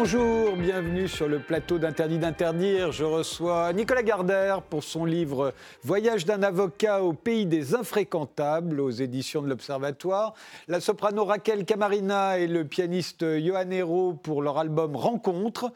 Bonjour, bienvenue sur le plateau d'Interdit d'interdire. Je reçois Nicolas Gardère pour son livre Voyage d'un avocat au pays des infréquentables aux éditions de l'Observatoire. La soprano Raquel Camarina et le pianiste Johan Hérault pour leur album Rencontre.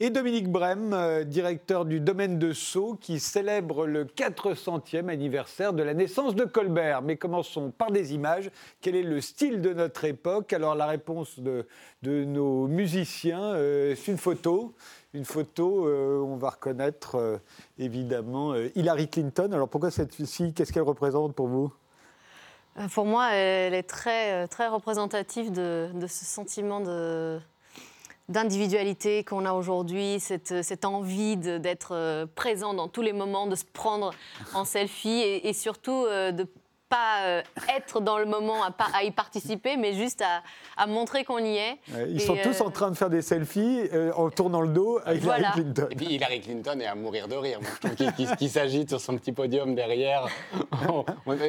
Et Dominique Brem, euh, directeur du domaine de Sceaux, qui célèbre le 400e anniversaire de la naissance de Colbert. Mais commençons par des images. Quel est le style de notre époque? Alors la réponse de, de nos musiciens, euh, c'est une photo. Une photo, euh, on va reconnaître euh, évidemment Hillary Clinton. Alors pourquoi cette fille Qu'est-ce qu'elle représente pour vous? Pour moi, elle est très, très représentative de, ce sentiment de d'individualité qu'on a aujourd'hui, cette, cette envie d'être présent dans tous les moments, de se prendre en selfie et, surtout de pas euh, être dans le moment à, pas- à y participer, mais juste à, à montrer qu'on y est. Euh, Ils Et, sont tous euh, en train de faire des selfies euh, en tournant le dos avec Voilà. Hillary Clinton. Et puis Hillary Clinton est à mourir de rire. Qu'il- qu'il s'agite sur son petit podium derrière.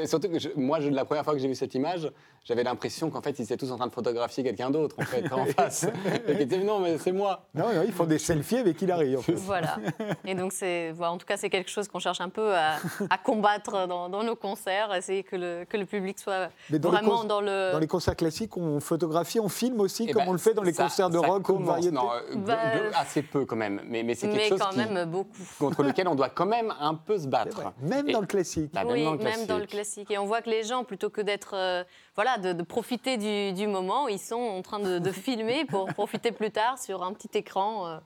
Surtout que je- moi, je- la première fois que j'ai vu cette image, j'avais l'impression qu'en fait, ils étaient tous en train de photographier quelqu'un d'autre, en fait, en face. Et qu'ils disaient, non, mais c'est moi. Non, non, ils font des selfies avec Hillary. En fait. Voilà. Et donc, c'est, voilà, en tout cas, c'est quelque chose qu'on cherche un peu à, à combattre dans, dans nos concerts, essayer que le, que le public soit Mais dans les vraiment dans le. Dans les concerts classiques, on photographie, on filme aussi, Eh comme ben, on le fait dans les ça- concerts de ça rock ou de variété. non, euh, Bah, assez peu quand même. Mais, mais c'est quelque mais chose quand qui- même beaucoup. contre lequel on doit quand même un peu se battre. vrai. Même Et- dans le classique. Bah, même oui, dans le même dans le classique. classique. Et on voit que les gens, plutôt que d'être, euh, voilà, de, de profiter du, du moment, ils sont en train de, de filmer pour profiter plus tard sur un petit écran. euh,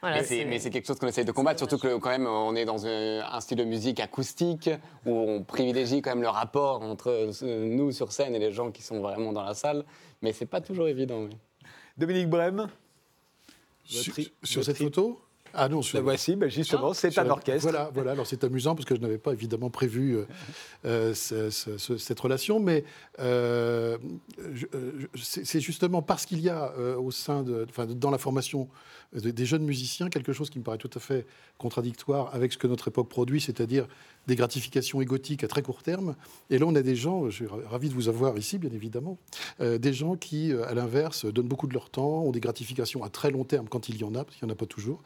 voilà, Mais c'est- mais c'est quelque chose qu'on essaye de combattre, surtout que quand même on est dans un, un style de musique acoustique où on privilégie quand même le rapport entre euh, nous sur scène et les gens qui sont vraiment dans la salle. Mais c'est pas toujours évident. oui. Dominique Brem, Sur, cette photo? Ah non, sur, la voici, bah, justement, c'est sur- un orchestre. Voilà, voilà. Alors c'est amusant parce que je n'avais pas évidemment prévu euh, euh, ce- ce- ce- cette relation, mais euh, je- je- c'est c'est justement parce qu'il y a euh, au sein de, enfin, dans la formation des jeunes musiciens quelque chose qui me paraît tout à fait contradictoire avec ce que notre époque produit, c'est-à-dire des gratifications égotiques à très court terme. Et là, on a des gens, je suis ra- ravi de vous avoir ici, bien évidemment, euh, des gens qui, euh, à l'inverse, donnent beaucoup de leur temps, ont des gratifications à très long terme quand il y en a, parce qu'il n'y en a pas toujours.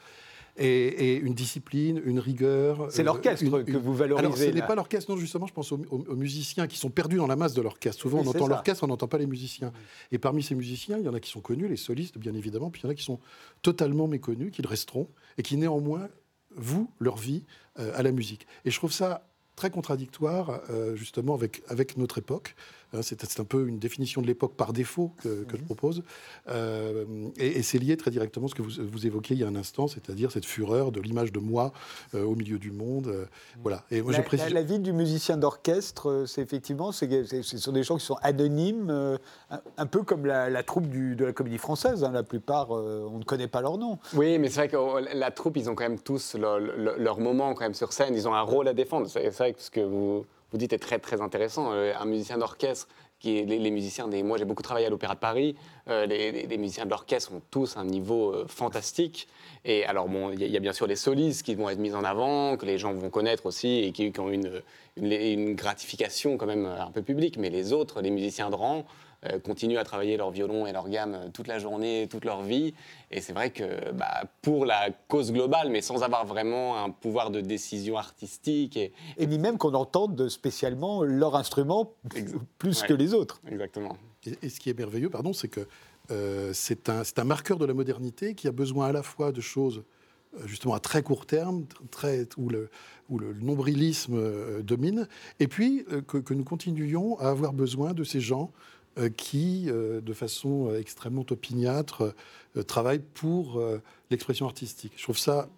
Et, et une discipline, une rigueur. C'est euh, l'orchestre une- que une- vous valorisez. Alors, ce n'est pas l'orchestre, non, justement, je pense aux, musiciens qui sont perdus dans la masse de l'orchestre. Souvent, Oui, on entend ça. l'orchestre, on n'entend pas les musiciens. Et parmi ces musiciens, il y en a qui sont connus, les solistes, bien évidemment, puis il y en a qui sont totalement méconnus, qui le resteront, et qui néanmoins vouent leur vie euh, à la musique. Et je trouve ça très contradictoire, euh, justement, avec, avec notre époque. Hein, c'est un peu une définition de l'époque par défaut que, que je propose. Euh, et et c'est lié très directement à ce que vous, vous évoquiez il y a un instant, c'est-à-dire cette fureur de l'image de moi euh, au milieu du monde. euh, voilà. Et moi, La, je précise... la- la vie du musicien d'orchestre, c'est effectivement, ce sont des gens qui sont anonymes, euh, un, un peu comme la, la troupe du- de la comédie française. hein. La plupart, euh, on ne connaît pas leur nom. Oui, mais c'est vrai que oh, la troupe, ils ont quand même tous leur, leur- leur moment quand même sur scène. Ils ont un rôle à défendre. C'est c'est vrai que ce que vous, vous dites est très très intéressant. Euh, Un musicien d'orchestre, qui est, les, musiciens moi j'ai beaucoup travaillé à l'Opéra de Paris. euh, les, musiciens de l'orchestre ont tous un niveau euh, fantastique. Et alors bon, il y, a- bien sûr les solistes qui vont être mis en avant, que les gens vont connaître aussi et qui, ont une, une, une gratification quand même un peu publique. Mais les autres, les musiciens de rang, continuent à travailler leur violon et leur gamme euh, toute la journée, toute leur vie. Et c'est vrai que bah, pour la cause globale, mais sans avoir vraiment un pouvoir de décision artistique. Et... Et ni même qu'on entende spécialement leur instrument plus Ouais. que les autres. Exactement. Et, et ce qui est merveilleux, pardon, c'est que euh, c'est un, marqueur de la modernité qui a besoin à la fois de choses euh, justement à très court terme, très, où, le, où le nombrilisme euh, domine, et puis euh, que, que nous continuions à avoir besoin de ces gens euh, qui, euh, de façon euh, extrêmement opiniâtre, euh, travaillent pour euh, l'expression artistique. Je trouve ça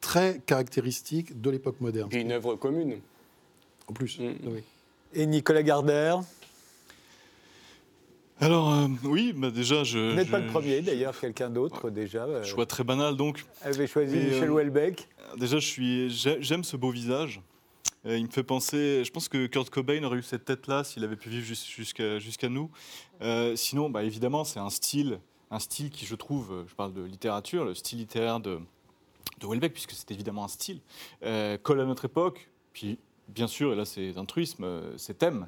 très caractéristique de l'époque moderne. Puis une œuvre commune. En plus, Mm. oui. Et Nicolas Gardère, Alors, euh, oui, bah déjà, je. vous n'êtes pas le premier d'ailleurs, quelqu'un d'autre déjà euh, Choix très banal, donc. avait choisi Mais, Michel euh, Houellebecq? Déjà, je suis, j'ai- j'aime ce beau visage. Euh, il me fait penser. Je pense que Kurt Cobain aurait eu cette tête-là s'il avait pu vivre jus- jusqu'à nous. Euh, sinon, bah, évidemment, c'est un style, un style qui, je trouve, euh, je parle de littérature, le style littéraire de, de Houellebecq, puisque c'est évidemment un style, colle à notre époque. Puis, bien sûr, et là c'est un truisme, ses thèmes.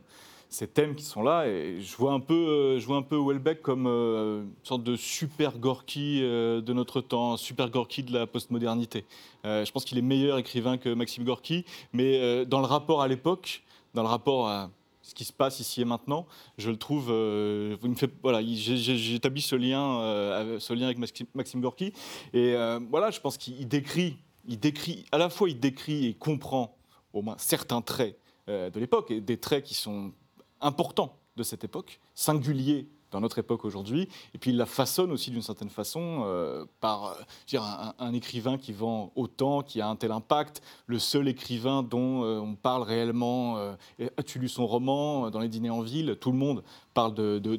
Ces thèmes qui sont là. Et je vois un peu, euh, je vois un peu Welbeck comme euh, une sorte de super Gorky euh, de notre temps, super Gorky de la postmodernité. je pense qu'il est meilleur écrivain que Maxime Gorky, mais dans le rapport à l'époque, dans le rapport à ce qui se passe ici et maintenant, je le trouve. voilà, j'établis ce lien, ce lien avec Maxime, Gorky, et voilà, je pense qu'il décrit, il décrit, à la fois il décrit et comprend au moins certains traits de l'époque, et des traits qui sont important de cette époque, singulier dans notre époque aujourd'hui, et puis il la façonne aussi d'une certaine façon euh, par euh, un, écrivain qui vend autant, qui a un tel impact, le seul écrivain dont euh, on parle réellement. As-tu lu son roman dans les dîners en ville Tout le monde parle de, de,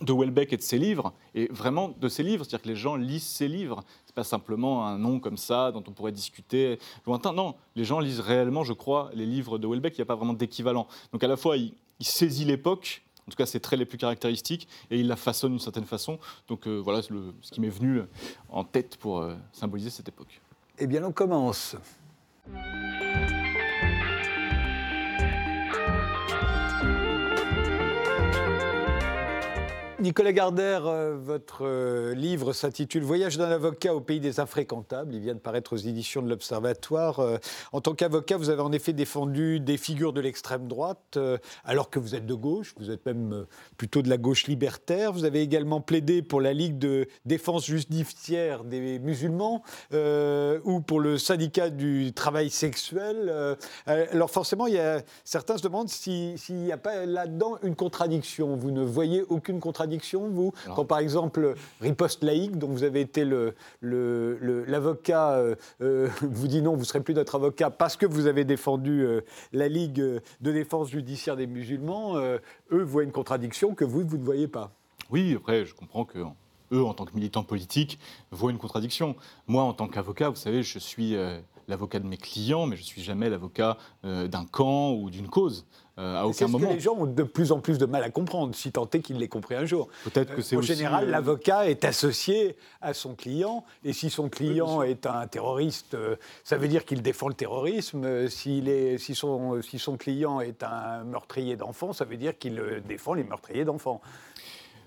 de, Welbeck et de ses livres, et vraiment de ses livres, c'est-à-dire que les gens lisent ses livres. C'est pas simplement un nom comme ça dont on pourrait discuter lointain. Non, les gens lisent réellement, je crois, les livres de Welbeck. Il n'y a pas vraiment d'équivalent. Donc à la fois, il, il saisit l'époque, en tout cas ses traits les plus caractéristiques, et il la façonne d'une certaine façon. Donc euh, voilà ce qui m'est venu en tête pour euh, symboliser cette époque. Eh bien, on commence. Nicolas Gardère, euh, votre euh, livre s'intitule Voyage d'un avocat au pays des infréquentables. Il vient de paraître aux éditions de l'Observatoire. Euh, en tant qu'avocat, vous avez en effet défendu des figures de l'extrême droite, alors que vous êtes de gauche, vous êtes même plutôt de la gauche libertaire. Vous avez également plaidé pour la Ligue de défense judiciaire des musulmans ou pour le syndicat du travail sexuel. alors forcément, il y a, certains se demandent s'il n'y a pas là-dedans une contradiction. Vous ne voyez aucune contradiction vous Quand par exemple, riposte laïque, dont vous avez été l'avocat, euh, euh, vous dit non, vous ne serez plus notre avocat parce que vous avez défendu euh, la Ligue de défense judiciaire des musulmans, eux voient une contradiction que vous, vous ne voyez pas. Oui, après, je comprends que eux, en tant que militants politiques, voient une contradiction. Moi, en tant qu'avocat, vous savez, je suis l'avocat de mes clients, mais je ne suis jamais l'avocat d'un camp ou d'une cause. Euh, à aucun moment. Que les gens ont de plus en plus de mal à comprendre, si tant est qu'ils l'aient compris un jour. Peut-être que c'est euh, général, euh, l'avocat est associé à son client, et si son client est un terroriste, ça veut dire qu'il défend le terrorisme. S'il est, si, son, si son client est un meurtrier d'enfants, ça veut dire qu'il défend les meurtriers d'enfants.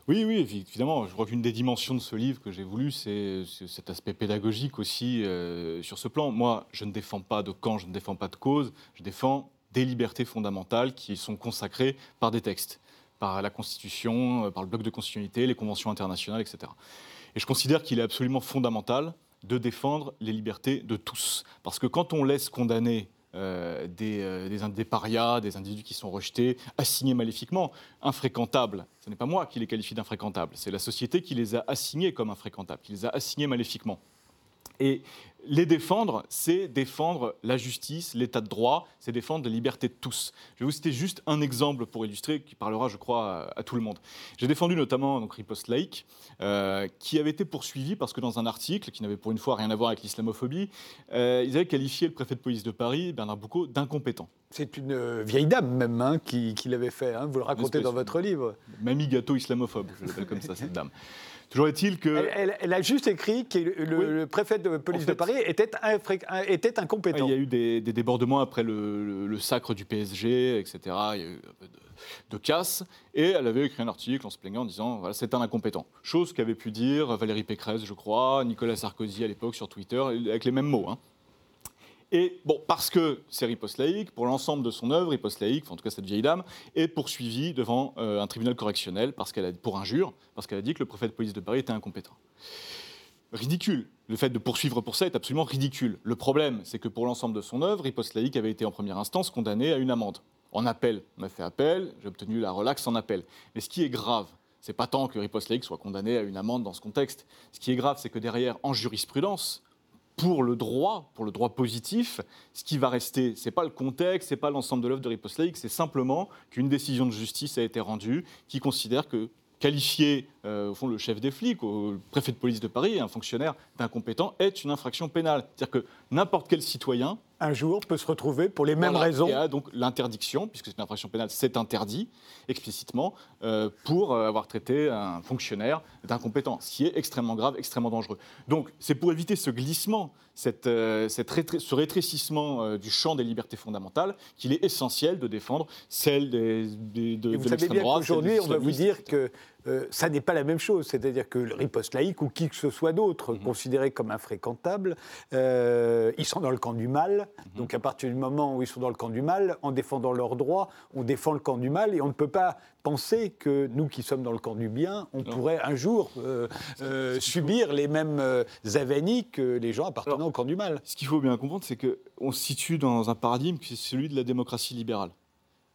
Oui, oui, évidemment. Je crois qu'une des dimensions de ce livre que j'ai voulu, c'est cet aspect pédagogique aussi sur ce plan. Moi, je ne défends pas de camp, je ne défends pas de cause, je défends des libertés fondamentales qui sont consacrées par des textes, par la Constitution, euh, par le bloc de constitutionnalité, les conventions internationales, etc. Et je considère qu'il est absolument fondamental de défendre les libertés de tous. Parce que quand on laisse condamner euh, des, euh, des, parias, des individus qui sont rejetés, assignés maléfiquement, infréquentables. Ce n'est pas moi qui les qualifie d'infréquentables, c'est la société qui les a assignés comme infréquentables, qui les a assignés maléfiquement. Et les défendre, c'est défendre la justice, l'état de droit, c'est défendre les libertés de tous. Je vais vous citer juste un exemple pour illustrer, qui parlera, je crois, à, tout le monde. J'ai défendu notamment donc, Riposte Lake, euh, qui avait été poursuivi parce que dans un article, qui n'avait pour une fois rien à voir avec l'islamophobie, euh, ils avaient qualifié le préfet de police de Paris, Bernard Boucaud, d'incompétent. C'est une euh, vieille dame même hein, qui, l'avait fait, hein. vous le racontez dans votre livre. Mamie gâteau islamophobe, je l'appelle comme ça, cette dame. Toujours est-il que. Elle, a juste écrit que le, préfet de police de Paris était, était, incompétent. Il y a eu des, débordements après le, sacre du PSG, etc. Il y a eu un peu de, casse. Et elle avait écrit un article en se plaignant en disant voilà, c'est un incompétent. Chose qu'avait pu dire Valérie Pécresse, je crois, Nicolas Sarkozy à l'époque sur Twitter, avec les mêmes mots. Hein. Et bon, parce que c'est riposte pour l'ensemble de son œuvre, riposte laïque, en tout cas cette vieille dame, est poursuivie devant euh, un tribunal correctionnel parce qu'elle a, pour injure, parce qu'elle a dit que le préfet de police de Paris était incompétent. Ridicule. Le fait de poursuivre pour ça est absolument ridicule. Le problème, c'est que pour l'ensemble de son œuvre, riposte laïque avait été en première instance condamné à une amende. En appel, on a fait appel, j'ai obtenu la relaxe en appel. Mais ce qui est grave, c'est pas tant que riposte laïque soit condamné à une amende dans ce contexte. Ce qui est grave, c'est que derrière, en jurisprudence, pour le droit, pour le droit positif, ce qui va rester, c'est pas le contexte, c'est pas l'ensemble de l'œuvre de Riposte c'est simplement qu'une décision de justice a été rendue qui considère que qualifier au fond, le chef des flics, le préfet de police de Paris, un fonctionnaire d'incompétent, est une infraction pénale. C'est-à-dire que n'importe quel citoyen un jour peut se retrouver pour les mêmes raisons. Et donc l'interdiction, puisque c'est une infraction pénale, c'est interdit explicitement euh, pour euh, avoir traité un fonctionnaire d'incompétent, ce qui est extrêmement grave, extrêmement dangereux. Donc c'est pour éviter ce glissement, cette, euh, ce rétrécissement du champ des libertés fondamentales qu'il est essentiel de défendre celle des, des, de, vous savez bien qu'aujourd'hui, on va vous dire que ça n'est pas la même chose. C'est-à-dire que le riposte laïque ou qui que ce soit d'autre, mhm. considéré comme infréquentable, ils sont dans le camp du mal. Mhm. Donc à partir du moment où ils sont dans le camp du mal, en défendant leurs droits, on défend le camp du mal et on ne peut pas penser que nous qui sommes dans le camp du bien, on pourrait un jour euh, euh, subir les mêmes euh, avanies que les gens appartenant au camp du mal. Ce qu'il faut bien comprendre, c'est qu'on se situe dans un paradigme qui est celui de la démocratie libérale.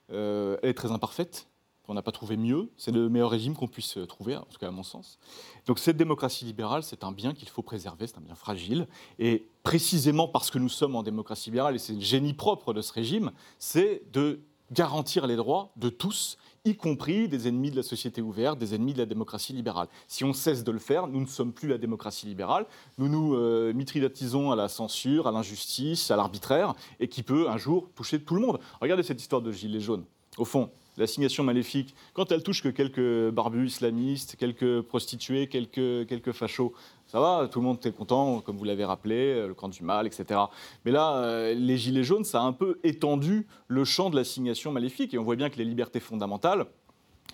elle est très imparfaite, on n'a pas trouvé mieux. C'est le meilleur régime qu'on puisse trouver, en tout cas à mon sens. Donc cette démocratie libérale, c'est un bien qu'il faut préserver, c'est un bien fragile. Et précisément parce que nous sommes en démocratie libérale, et c'est le génie propre de ce régime, c'est de garantir les droits de tous, y compris des ennemis de la société ouverte, des ennemis de la démocratie libérale. Si on cesse de le faire, nous ne sommes plus la démocratie libérale, nous nous euh, mitridatisons à la censure, à l'injustice, à l'arbitraire, et qui peut un jour toucher tout le monde. Regardez cette histoire de Gilets jaunes. Au fond, l'assignation maléfique, quand elle touche que quelques barbus islamistes, quelques prostituées, quelques, quelques fachos, ça va, tout le monde est content, comme vous l'avez rappelé, euh, le camp du mal, etc. Mais là, euh, les gilets jaunes, ça a un peu étendu le champ de l'assignation maléfique, et on voit bien que les libertés fondamentales,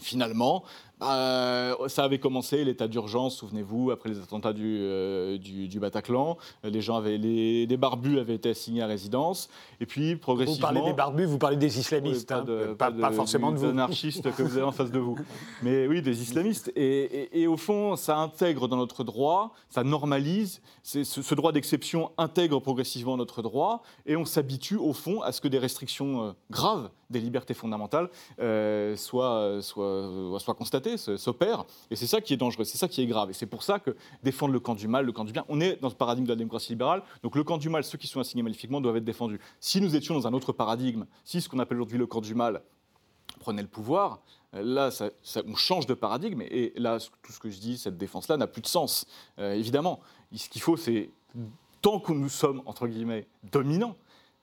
finalement, bah, ça avait commencé l'état d'urgence, souvenez-vous, après les attentats du, euh, du, Bataclan. Les gens avaient, les, des barbus avaient été assignés à résidence, et puis progressivement. Vous parlez des barbus, vous parlez des islamistes, pas, hein. pas, forcément de vous. anarchistes que vous avez en face de vous, mais oui, des islamistes. Et, et, au fond, ça intègre dans notre droit, ça normalise, ce, ce, droit d'exception intègre progressivement notre droit, et on s'habitue au fond à ce que des restrictions euh, graves des libertés fondamentales euh, soient, soient, soient constatées s'opère. Et c'est ça qui est dangereux, c'est ça qui est grave. Et c'est pour ça que défendre le camp du mal, le camp du bien, on est dans ce paradigme de la démocratie libérale. Donc le camp du mal, ceux qui sont assignés maléfiquement doivent être défendus. Si nous étions dans un autre paradigme, si ce qu'on appelle aujourd'hui le camp du mal prenait le pouvoir, là, ça, on change de paradigme. Et là, tout ce que je dis, cette défense-là n'a plus de sens, euh, évidemment. Ce qu'il faut, c'est, tant que nous sommes, entre guillemets, dominants,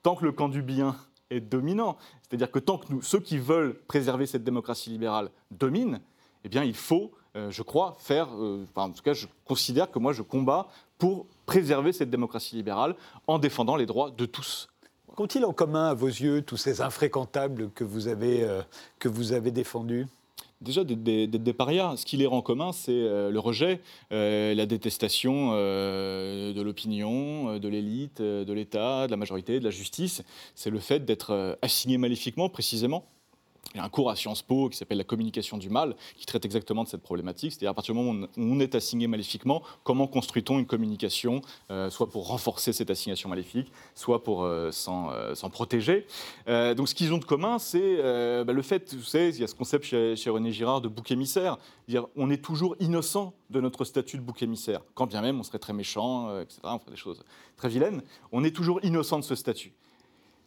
tant que le camp du bien est dominant, c'est-à-dire que tant que nous, ceux qui veulent préserver cette démocratie libérale dominent, eh bien, il faut, euh, je crois, faire. Euh, en tout cas, je considère que moi, je combats pour préserver cette démocratie libérale en défendant les droits de tous. Qu'ont-ils en commun, à vos yeux, tous ces infréquentables que vous avez, euh, que vous avez défendus? Déjà, des, des, parias. Ce qui les rend communs, c'est le rejet, la détestation de l'opinion, de l'élite, de l'État, de la majorité, de la justice. C'est le fait d'être assigné maléfiquement, précisément, il y a un cours à Sciences Po qui s'appelle La communication du mal, qui traite exactement de cette problématique. C'est-à-dire à partir du moment où on est assigné maléfiquement, comment construit-on une communication, euh, soit pour renforcer cette assignation maléfique, soit pour euh, euh, s'en protéger? donc ce qu'ils ont de commun, c'est bah, le fait, vous savez, il y a ce concept chez, René Girard de bouc émissaire. Dire, on est toujours innocent de notre statut de bouc émissaire, quand bien même on serait très méchant, etc. On ferait des choses très vilaines. On est toujours innocent de ce statut.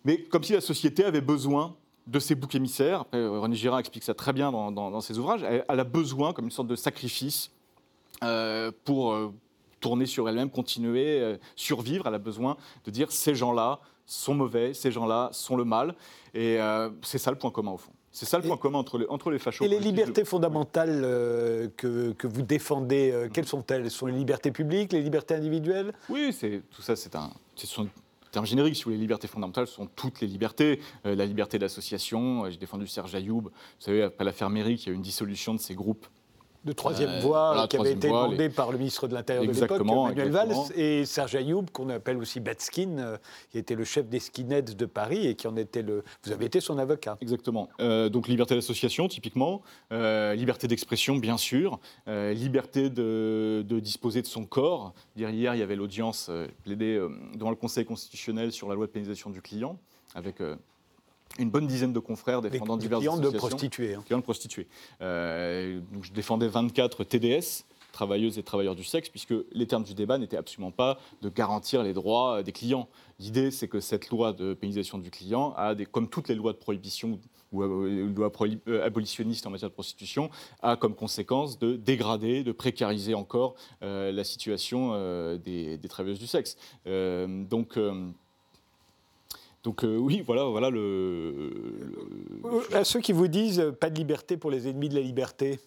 Mais comme si la société avait besoin de ces boucs émissaires. René Girard explique ça très bien dans, ses ouvrages. Elle, a besoin, comme une sorte de sacrifice, euh, pour euh, tourner sur elle-même, continuer, euh, survivre. Elle a besoin de dire ces gens-là sont mauvais, ces gens-là sont le mal. Et c'est ça le point commun au fond. C'est ça le point commun entre les, entre les fachos. Et les libertés fondamentales que, que, vous défendez, quelles sont-elles? Ce sont les libertés publiques, les libertés individuelles? Oui, tout ça, c'est un, terme générique, si vous les libertés fondamentales sont toutes les libertés. Euh, la liberté d'association, euh, j'ai défendu Serge Ayoub, vous savez, après l'affaire Mérique, il y a eu une dissolution de ces groupes de troisième euh, voie qui avait été demandé par le ministre de l'Intérieur de l'époque, Manuel Valls, et Serge Ayoub, qu'on appelle aussi Batskin, euh, qui était le chef des skinheads de Paris et qui en était le. Vous avez été son avocat. Exactement. Euh, donc liberté d'association, typiquement, liberté d'expression, bien sûr, liberté de, disposer de son corps. Hier, il y avait l'audience plaidée devant le Conseil constitutionnel sur la loi de pénalisation du client, avec une bonne dizaine de confrères défendant diverses clients de prostituées. Hein. Clients de prostituées. Euh, donc je défendais 24 TDS, travailleuses et travailleurs du sexe, puisque les termes du débat n'étaient absolument pas de garantir les droits des clients. L'idée, c'est que cette loi de pénalisation du client a, des, comme toutes les lois de prohibition ou une loi abolitionniste en matière de prostitution, a comme conséquence de dégrader, de précariser encore la situation des, travailleuses du sexe. donc, donc oui, voilà, voilà le, le, À ceux qui vous disent pas de liberté pour les ennemis de la liberté,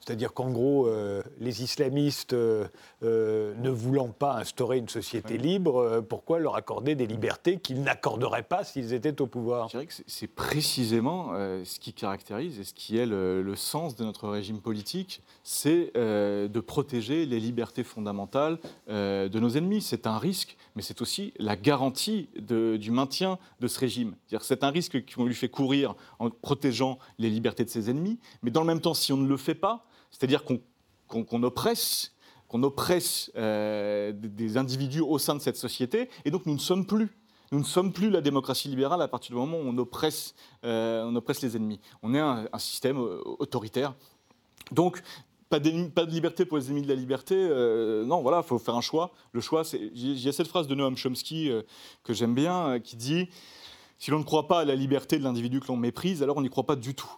c'est-à-dire qu'en gros, euh, les islamistes, euh, euh, ne voulant pas instaurer une société libre, pourquoi leur accorder des libertés qu'ils n'accorderaient pas s'ils étaient au pouvoir? Je dirais que c'est précisément ce qui caractérise et ce qui est le, sens de notre régime politique, c'est de protéger les libertés fondamentales de nos ennemis. C'est un risque, mais c'est aussi la garantie du maintien de ce régime. C'est un risque qu'on lui fait courir en protégeant les libertés de ses ennemis, mais dans le même temps, si on ne le fait pas, c'est-à-dire qu'on oppresse, oppresse euh, des individus au sein de cette société, et donc nous ne sommes plus. Nous ne sommes plus la démocratie libérale à partir du moment où on oppresse, euh, on oppresse les ennemis. On est un, système euh, autoritaire. Donc, pas de, pas de, liberté pour les ennemis de la liberté. non, voilà, il faut faire un choix. Le choix, c'est. Il y a cette phrase de Noam Chomsky que j'aime bien, qui dit Si l'on ne croit pas à la liberté de l'individu que l'on méprise, alors on n'y croit pas du tout.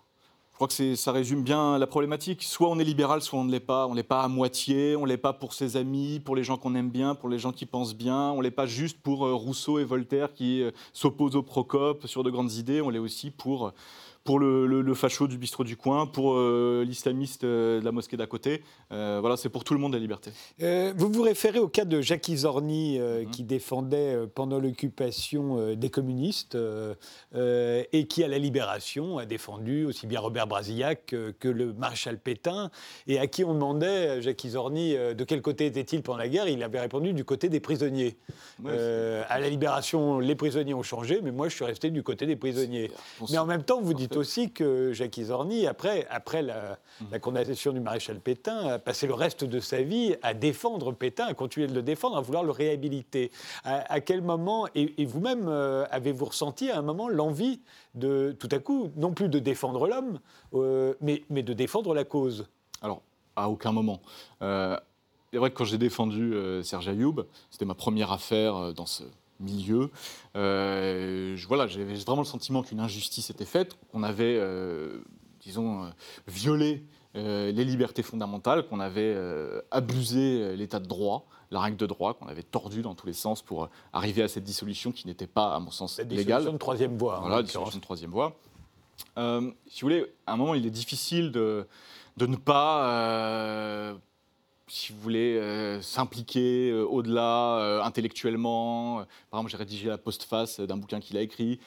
Je crois que ça résume bien la problématique. Soit on est libéral, soit on ne l'est pas. On ne l'est pas à moitié, on ne l'est pas pour ses amis, pour les gens qu'on aime bien, pour les gens qui pensent bien. On ne l'est pas juste pour euh, Rousseau et Voltaire qui euh, s'opposent au Procope sur de grandes idées. On l'est aussi pour pour le, le, facho du bistrot du coin, pour euh, l'islamiste euh, de la mosquée d'à côté. Euh, voilà, c'est pour tout le monde la liberté. vous vous référez au cas de Jacques Izorni, mhm. qui défendait pendant l'occupation des communistes et qui, à la libération, a défendu aussi bien Robert Brasillac que, le maréchal Pétain, et à qui on demandait, Jacques Izorni, de quel côté était-il pendant la guerre Il avait répondu du côté des prisonniers. à la libération, les prisonniers ont changé, mais moi, je suis resté du côté des prisonniers. Mais en même temps, vous dites aussi que Jacques Izorni, après, après la, condamnation du maréchal Pétain, a passé le reste de sa vie à défendre Pétain, à continuer de le défendre, à vouloir le réhabiliter. À, quel moment, et, vous-même, euh, avez-vous ressenti à un moment l'envie de, tout à coup, non plus de défendre l'homme, euh, mais, mais de défendre la cause? Alors, à aucun moment. Euh, c'est vrai que quand j'ai défendu Serge Ayoub, c'était ma première affaire dans ce milieu. Euh, voilà, j'avais vraiment le sentiment qu'une injustice était faite, qu'on avait, euh, disons, euh, violé les libertés fondamentales, qu'on avait abusé l'état de droit, la règle de droit, qu'on avait tordu dans tous les sens pour arriver à cette dissolution qui n'était pas, à mon sens, légale. Dissolution de troisième voie. Voilà, dissolution de troisième voie. si vous voulez, à un moment, il est difficile de, de ne pas si vous voulez, euh, s'impliquer euh, au-delà euh, intellectuellement. Par exemple, j'ai rédigé la postface d'un bouquin qu'il a écrit.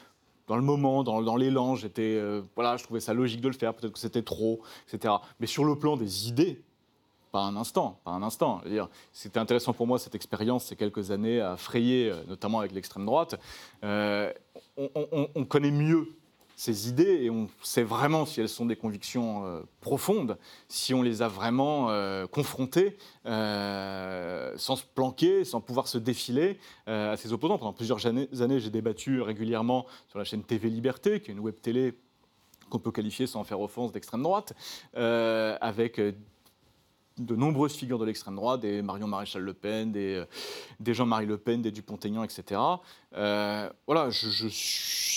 Dans le moment, dans, dans l'élan, j'étais, voilà, je trouvais ça logique de le faire. Peut-être que c'était trop, etc. Mais sur le plan des idées, pas un instant, pas un instant. C'était intéressant pour moi cette expérience, ces quelques années à frayer, notamment avec l'extrême droite. on, on, connaît mieux ces idées et on sait vraiment si elles sont des convictions euh, profondes, si on les a vraiment euh, confrontées, euh, sans se planquer, sans pouvoir se défiler à ses opposants. Pendant plusieurs années, j'ai débattu régulièrement sur la chaîne TV Liberté, qui est une web télé qu'on peut qualifier sans faire offense d'extrême droite, avec de nombreuses figures de l'extrême droite, des Marion Maréchal Le Pen, des, des Jean-Marie Le Pen, des Dupont-Aignan, etc. voilà, je, je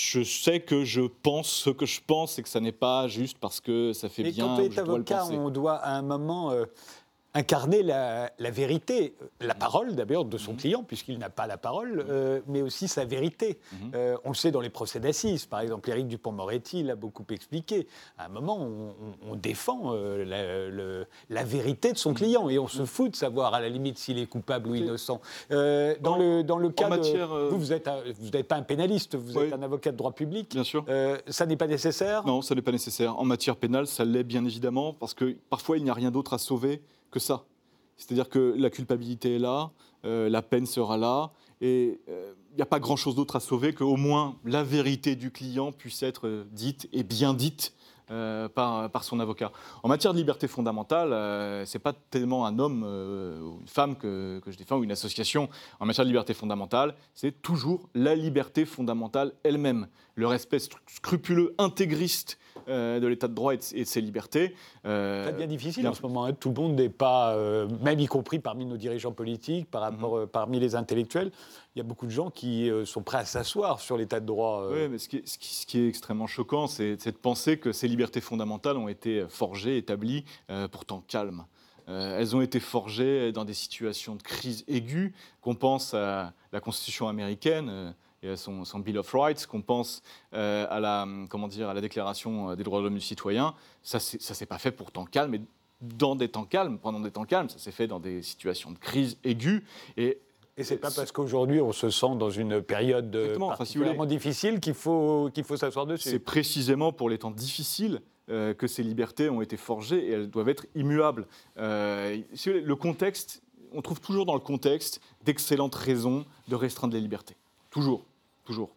je sais que je pense ce que je pense et que ça n'est pas juste parce que ça fait bien. Quand on est avocat, on doit à un moment euh, incarner la, vérité, la parole d'abord de son mhm. client, puisqu'il n'a pas la parole, mhm. euh, mais aussi sa vérité. Mhm. Euh, on le sait dans les procès d'assises, par exemple, Éric Dupont-Moretti l'a beaucoup expliqué. À un moment, on, défend euh, la, vérité de son client et on se fout de savoir à la limite s'il est coupable ou innocent. dans, le, dans le cas de... Vous, vous n'êtes vous pas un pénaliste, vous êtes un avocat de droit public. Bien sûr. ça n'est pas nécessaire? Non, ça n'est pas nécessaire. En matière pénale, ça l'est bien évidemment, parce que parfois, il n'y a rien d'autre à sauver que ça. C'est-à-dire que la culpabilité est là, euh, la peine sera là, et il euh, n'y a pas grand-chose d'autre à sauver qu'au moins la vérité du client puisse être euh, dite et bien dite par, son avocat. En matière de liberté fondamentale, ce n'est pas tellement un homme ou une femme que, je défends ou une association. En matière de liberté fondamentale, c'est toujours la liberté fondamentale elle-même, le respect scrupuleux, intégriste de l'état de droit et de, ses libertés. Ça devient difficile en ce moment. Hein. Tout le monde n'est pas, même y compris parmi nos dirigeants politiques, par rapport, mhm. parmi les intellectuels, il y a beaucoup de gens qui sont prêts à s'asseoir sur l'état de droit. Oui, mais ce qui, est, ce qui, est extrêmement choquant, c'est de penser que ces libertés fondamentales ont été forgées, établies, pourtant calmes. Euh, elles ont été forgées dans des situations de crise aiguë, qu'on pense à la Constitution américaine euh, et à son, Bill of Rights, qu'on pense euh, à, la, comment dire, à la Déclaration des droits de l'homme du citoyen. Ça ne s'est pas fait pour temps calme, mais dans des temps calmes, pendant des temps calmes, ça s'est fait dans des situations de crise aiguë. Et et c'est pas parce qu'aujourd'hui on se sent dans une période particulièrement difficile qu'il faut, qu'il faut s'asseoir dessus. C'est précisément pour les temps difficiles euh, que ces libertés ont été forgées et elles doivent être immuables. Euh, le contexte, on trouve toujours dans le contexte d'excellentes raisons de restreindre les libertés. Toujours, toujours.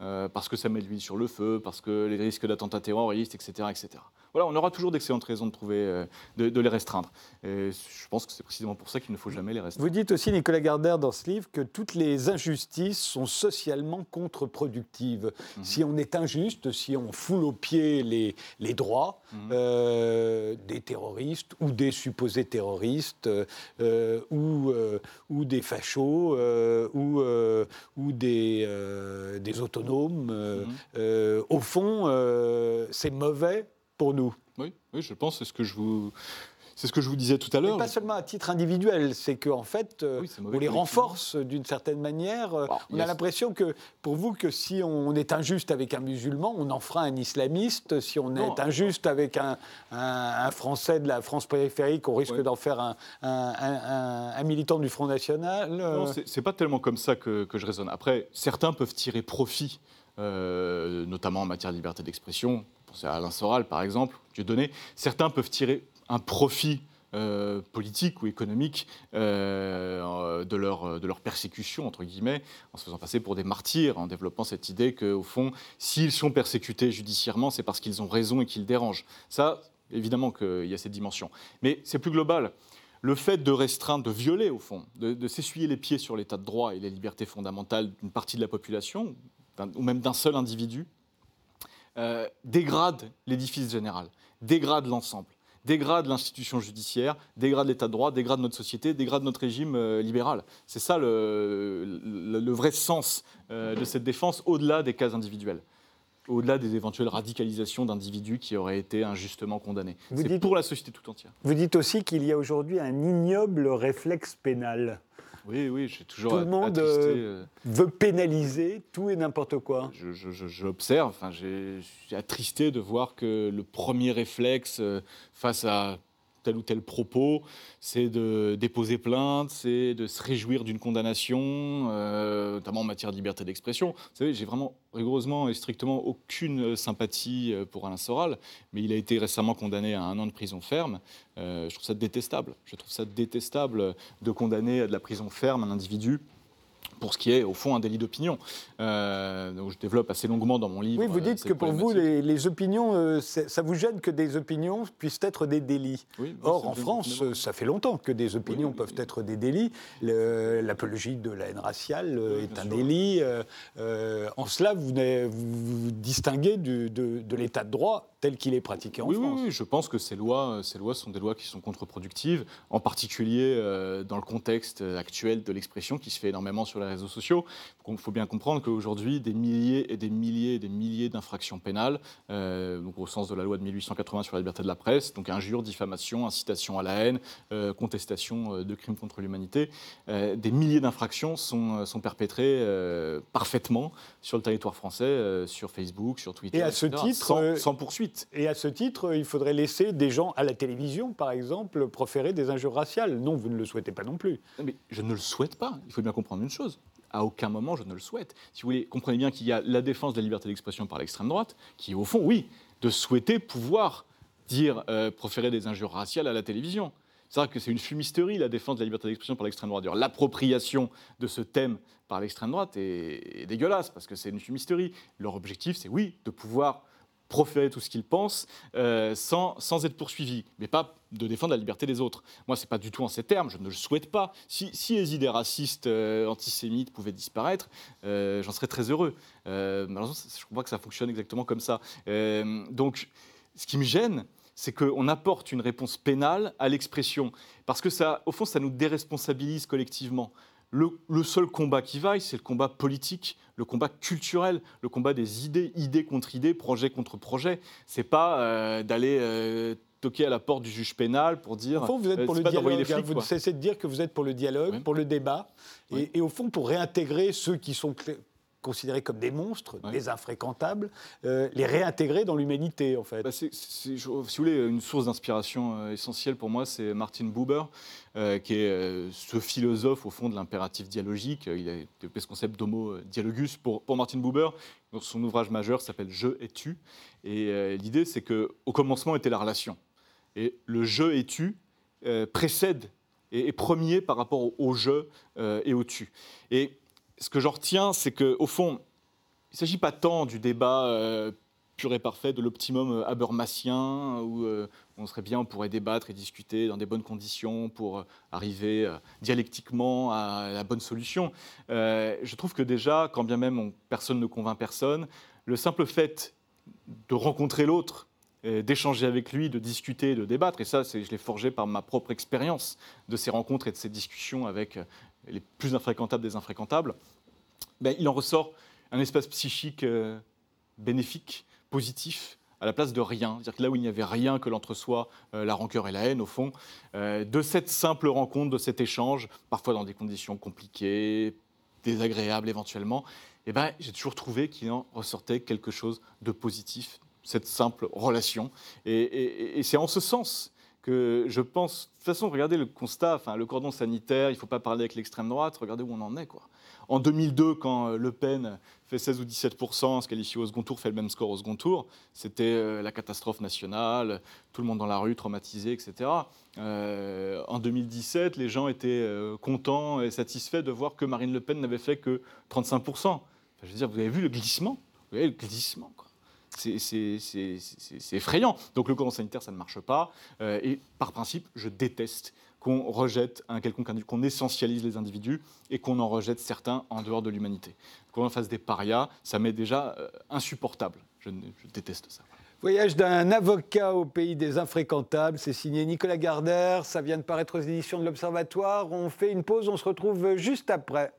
Euh, parce que ça met l'huile sur le feu, parce que les risques d'attentats terroristes, etc., etc voilà, on aura toujours d'excellentes raisons de, trouver, euh, de, les restreindre. Et je pense que c'est précisément pour ça qu'il ne faut jamais les restreindre. Vous dites aussi, Nicolas Gardère, dans ce livre, que toutes les injustices sont socialement contre-productives. Mhm. Si on est injuste, si on foule aux pieds les, les droits mhm. euh, des terroristes ou des supposés terroristes euh, ou, ou des fachos ou, ou des, des autonomes, mhm. au fond, c'est mauvais pour nous. Oui, oui je pense, c'est ce que je vous... C'est ce que je vous disais tout à l'heure. Pas seulement à titre individuel, c'est qu'en en fait, euh, on les renforce d'une certaine manière. on a l'impression que, pour vous, que si on est injuste avec un musulman, on en fera un islamiste. Si on est injuste avec un, un, Français de la France périphérique, on risque d'en faire un, un, militant du Front National. Non, c'est pas tellement comme ça que, que, je raisonne. Après, certains peuvent tirer profit, euh, notamment en matière de liberté d'expression pensez à Alain Soral par exemple, Dieu donné, certains peuvent tirer un profit euh, politique ou économique euh, de, leur, de leur persécution, entre guillemets, en se faisant passer pour des martyrs, en développant cette idée qu'au fond, s'ils sont persécutés judiciairement, c'est parce qu'ils ont raison et qu'ils dérangent. Ça, évidemment qu'il y a cette dimension. Mais c'est plus global. Le fait de restreindre, de violer, au fond, de, s'essuyer les pieds sur l'état de droit et les libertés fondamentales d'une partie de la population, ou même d'un seul individu, euh, dégrade l'édifice général, dégrade l'ensemble, dégrade l'institution judiciaire, dégrade l'état de droit, dégrade notre société, dégrade notre régime euh, libéral. C'est ça le, vrai sens euh, de cette défense au-delà des cas individuels au-delà des éventuelles radicalisations d'individus qui auraient été injustement condamnés. C'est pour la société tout entière. Vous dites aussi qu'il y a aujourd'hui un ignoble réflexe pénal. Oui, oui, j'ai toujours. Tout le monde euh, euh, veut pénaliser tout et n'importe quoi. J'observe, enfin, j'ai attristé de voir que le premier réflexe euh, face à tel ou tel propos, c'est de déposer plainte, c'est de se réjouir d'une condamnation, euh, notamment en matière de liberté d'expression. Vous savez, j'ai vraiment rigoureusement et strictement aucune sympathie euh, pour Alain Soral, mais il a été récemment condamné à un an de prison ferme. Euh, je trouve ça détestable. Je trouve ça détestable de condamner à de la prison ferme un individu pour ce qui est au fond un délit d'opinion. Euh, je développe assez longuement dans mon livre. Oui, vous dites que pour vous, les, opinions, euh, ça vous gêne que des opinions puissent être des délits. Or, en France, ça fait longtemps que des opinions peuvent être des délits. L'apologie de la haine raciale euh, est un délit. en cela, vous vous, distinguez de, de l'état de droit tel qu'il est pratiqué en France. Oui, je pense que ces lois, ces lois sont des lois qui sont contre-productives, en particulier euh, dans le contexte actuel de l'expression qui se fait énormément sur les réseaux sociaux. Il faut bien comprendre qu'aujourd'hui, des milliers et des milliers et des milliers d'infractions pénales, euh, donc au sens de la loi de 1880 sur la liberté de la presse, donc injure, diffamation, incitation à la haine, euh, contestation de crimes contre l'humanité, des milliers d'infractions sont, sont perpétrées parfaitement sur le territoire français, sur Facebook, sur Twitter, et à ce titre, sans poursuite. Et à ce titre, il faudrait laisser des gens à la télévision, par exemple, proférer des injures raciales. Non, vous ne le souhaitez pas non plus. Mais je ne le souhaite pas. Il faut bien comprendre une chose. À aucun moment, je ne le souhaite. Si vous voulez, comprenez bien qu'il y a la défense de la liberté d'expression par l'extrême droite, qui, au fond, oui, de souhaiter pouvoir dire, euh, proférer des injures raciales à la télévision. C'est vrai que c'est une fumisterie, la défense de la liberté d'expression par l'extrême droite. L'appropriation de ce thème par l'extrême droite est, est, dégueulasse, parce que c'est une fumisterie. Leur objectif, c'est oui, de pouvoir proférer tout ce qu'ils pensent euh, sans, sans être poursuivis, mais pas de défendre la liberté des autres. Moi, c'est pas du tout en ces termes, je ne le souhaite pas. Si, si les idées racistes, euh, antisémites pouvaient disparaître, euh, j'en serais très heureux. Malheureusement, je crois que ça fonctionne exactement comme ça. Donc, ce qui me gêne, c'est qu'on apporte une réponse pénale à l'expression, parce que ça, au fond, ça nous déresponsabilise collectivement. Le, le seul combat qui vaille, c'est le combat politique, le combat culturel, le combat des idées, idées contre idées, projet contre projet. C'est pas euh, d'aller euh, toquer à la porte du juge pénal pour dire. Au fond, vous êtes euh, pour le dialogue. hein. vous cessez de dire que vous êtes pour le dialogue, Oui. pour le débat, et, Oui. et au fond pour réintégrer ceux qui sont considérés comme des monstres, des infréquentables, euh, les réintégrer dans l'humanité, en fait. Bah, si vous voulez, une source d'inspiration euh, essentielle pour moi, c'est Martin Buber, euh, qui est euh, ce philosophe au fond de l'impératif dialogique. Il a développé ce concept d'homo dialogus pour, pour Martin Buber. Son ouvrage majeur s'appelle Je et tu. Et l'idée, c'est que au commencement était la relation. Et le je et tu précède et est premier par rapport au, au je et au tu. Et ce que j'en retiens, c'est qu'au fond, il ne s'agit pas tant du débat euh, pur et parfait, de l'optimum euh, habermasien, où euh, on serait bien, on pourrait débattre et discuter dans des bonnes conditions pour arriver dialectiquement à la bonne solution. Je trouve que déjà, quand bien même on- personne ne convainc personne, le simple fait de rencontrer l'autre, d'échanger avec lui, de discuter, de débattre, et ça, je l'ai forgé par ma propre expérience de ces rencontres et de ces discussions avec les plus infréquentables des infréquentables, ben, il en ressort un espace psychique euh, bénéfique, positif, à la place de rien. C'est-à-dire que là où il n'y avait rien que l'entre-soi, euh, la rancœur et la haine, au fond, euh, de cette simple rencontre, de cet échange, parfois dans des conditions compliquées, désagréables éventuellement, eh ben, j'ai toujours trouvé qu'il en ressortait quelque chose de positif, cette simple relation. Et, c'est en ce sens que je pense, de toute façon, regardez le constat, enfin, le cordon sanitaire, il ne faut pas parler avec l'extrême droite, regardez où on en est. Quoi. En 2002, quand euh, Le Pen fait 16 ou 17% se qualifie au second tour, fait le même score au second tour, c'était euh, la catastrophe nationale, tout le monde dans la rue, traumatisé, etc. Euh, en 2017, les gens étaient contents et satisfaits de voir que Marine Le Pen n'avait fait que 35 Enfin, Je veux dire, vous avez vu le glissement? Vous le glissement, quoi. C'est- effrayant. Donc le cordon sanitaire, ça ne marche pas. Euh, et par principe, je déteste qu'on rejette un quelconque individu, qu'on essentialise les individus et qu'on en rejette certains en dehors de l'humanité. Qu'on en fasse des parias, ça m'est déjà euh, insupportable. Je, je déteste ça. Voyage d'un avocat au pays des infréquentables, c'est signé Nicolas Gardère, ça vient de paraître aux éditions de l'Observatoire. On fait une pause, on se retrouve juste après.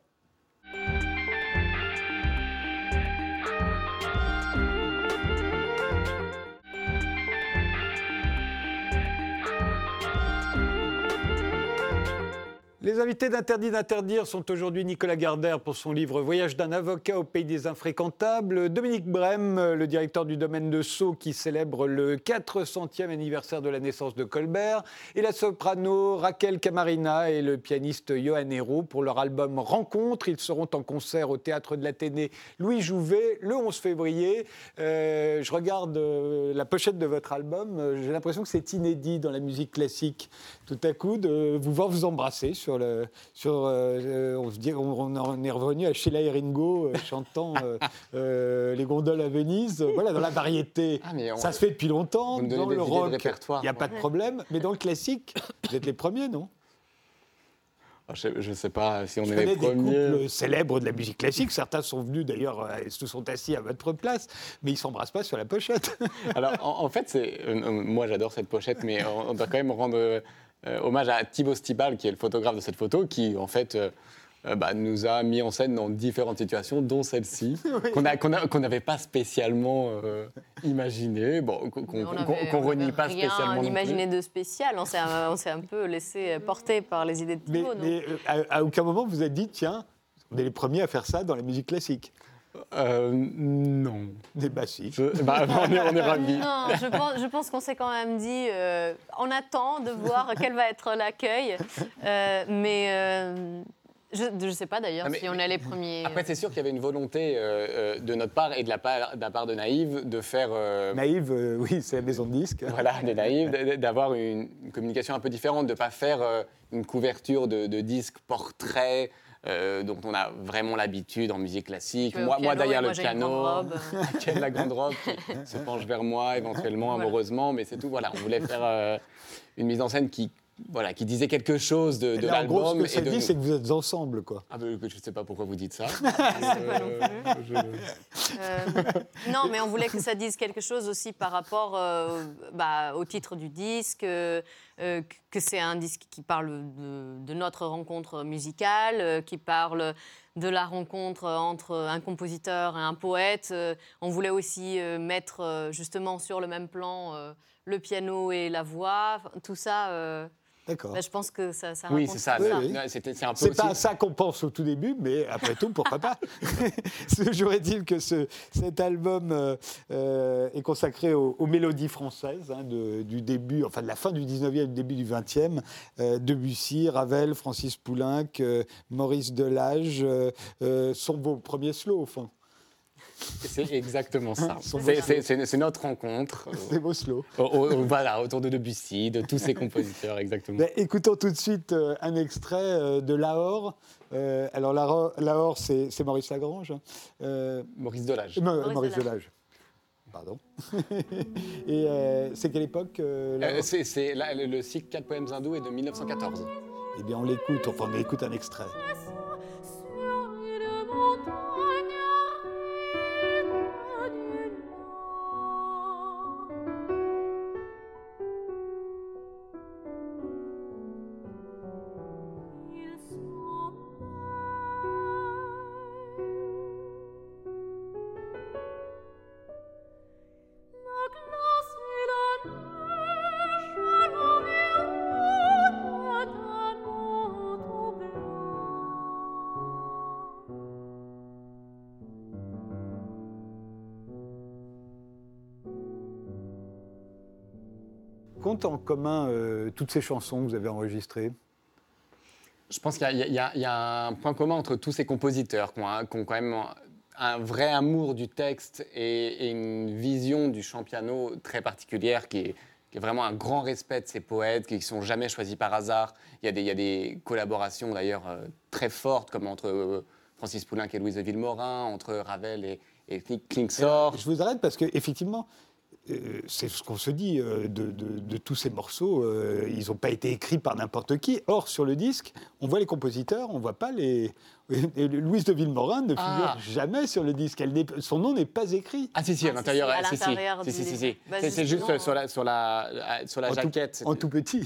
Les invités d'Interdit d'interdire sont aujourd'hui Nicolas Gardère pour son livre Voyage d'un avocat au pays des infréquentables, Dominique Brem, le directeur du domaine de Sceaux qui célèbre le 400e anniversaire de la naissance de Colbert, et la soprano Raquel Camarina et le pianiste Johan Hérault pour leur album Rencontre. Ils seront en concert au théâtre de l'Athénée Louis Jouvet le 11 février. Euh, je regarde euh, la pochette de votre album, euh, j'ai l'impression que c'est inédit dans la musique classique. Tout à coup, de vous voir vous embrasser le. Sur, euh, euh, on, se dit, on, on en est revenu à Sheila et Ringo euh, chantant euh, euh, Les gondoles à Venise. Voilà, dans la variété, Ah, on- ça se fait depuis longtemps. Vous me donnez Dans des le rock, il n'y a pas de problème. Mais dans le classique, vous êtes les premiers, non? Alors, Je ne sais pas si on Je est les des premiers. couples célèbres de la musique classique. Certains sont venus d'ailleurs, euh, se sont assis à votre place, mais ils s'embrassent pas sur la pochette. Alors, en, en fait, moi j'adore cette pochette, mais on, on doit quand même rendre hommage à Thibaut Stibal, qui est le photographe de cette photo, qui en fait euh, euh, bah, nous a mis en scène dans différentes situations, dont celle-ci, qu'on n'avait pas spécialement euh, imaginé, bon, qu'on on renie pas rien spécialement. imaginé de spécial. On s'est un, on s'est un peu laissé porter par les idées de Mais, Thibaut. mais, euh, à, à aucun moment vous vous êtes dit, tiens, on est les premiers à faire ça dans la musique classique. Euh, non. Des bah si. Je- bah, on est, on est ravis. Non, je pense, qu'on s'est quand même dit, euh, on attend de voir quel va être l'accueil. Euh, mais euh, je ne sais pas d'ailleurs Ah, si on est les premiers. Après, c'est sûr qu'il y avait une volonté euh, de notre part et de la part, de la part de Naïve de faire. euh, Naïve, euh, oui, c'est la maison de disques. voilà, des naïfs, d- d'avoir une, une communication un peu différente, de ne pas faire euh, une couverture de, de disques portrait euh, dont on a vraiment l'habitude en musique classique. Moi, derrière le piano, la grande robe qui se penche vers moi éventuellement Voilà. amoureusement, mais c'est tout. Voilà, on voulait faire euh, une mise en scène qui, voilà, qui disait quelque chose de, de gros, ce l'album que ça dit, nous. c'est que vous êtes ensemble, quoi. Ah, ben, je ne sais pas pourquoi vous dites ça. Je- Euh, non, mais on voulait que ça dise quelque chose aussi par rapport euh, bah, au titre du disque, euh, euh, que c'est un disque qui parle de, de notre rencontre musicale, euh, qui parle de la rencontre entre un compositeur et un poète. Euh, on voulait aussi euh, mettre euh, justement sur le même plan euh, le piano et la voix. Tout ça, euh, D'accord. bah, je pense que ça, ça Oui, c'est ça. tout Oui, C'est un peu aussi- pas à ça qu'on pense au tout début, mais après tout, pourquoi pas Toujours est-il que ce- cet album euh, euh, est consacré aux, aux mélodies françaises hein, de- du début, enfin de la fin du 19e, du début du 20e. euh, Debussy, Ravel, Francis Poulenc, euh, Maurice Delage sont vos premiers slows, au fond. C'est exactement ça. Son C'est- notre rencontre. C'est vos slows. au- au- voilà, autour de Debussy, de tous ces compositeurs, exactement. Ben, écoutons tout de suite euh, un extrait euh, de Lahore. Euh, alors Lahore, Lahore, c'est Maurice Lagrange. hein. Euh, Maurice Delage. Euh, Maurice, Maurice Delage. Pardon. Et euh, c'est quelle époque euh, là Euh, c'est c'est la- le, le cycle 4 poèmes hindous est de 1914. Eh bien, on l'écoute, enfin, on écoute un extrait. En commun euh, toutes ces chansons que vous avez enregistrées? Je pense qu'il y, a- y y un point commun entre tous ces compositeurs qui ont, qui ont quand même un, vrai amour du texte et, et une vision du chant piano très particulière qui est, qui est vraiment un grand respect de ces poètes qui ne sont jamais choisis par hasard. Il y a des, il y a des collaborations d'ailleurs euh, très fortes comme entre euh, Francis Poulenc et Louise de Villemorin, entre Ravel et, et Kling- Klingsor. Je vous arrête parce que effectivement, c'est ce qu'on se dit euh, de tous ces morceaux. euh, ils n'ont pas été écrits par n'importe qui. Or, sur le disque, on voit les compositeurs, on ne voit pas les. et Louise de Villemorin ne figure Ah. jamais sur le disque. Elle son nom n'est pas écrit. Ah si si, à Ah, si, l'intérieur, si, à si, si, l'intérieur si, du si, si, livre. si. Bah, C'est- juste sur la, sur la, sur la En tout- jaquette. En tout petit.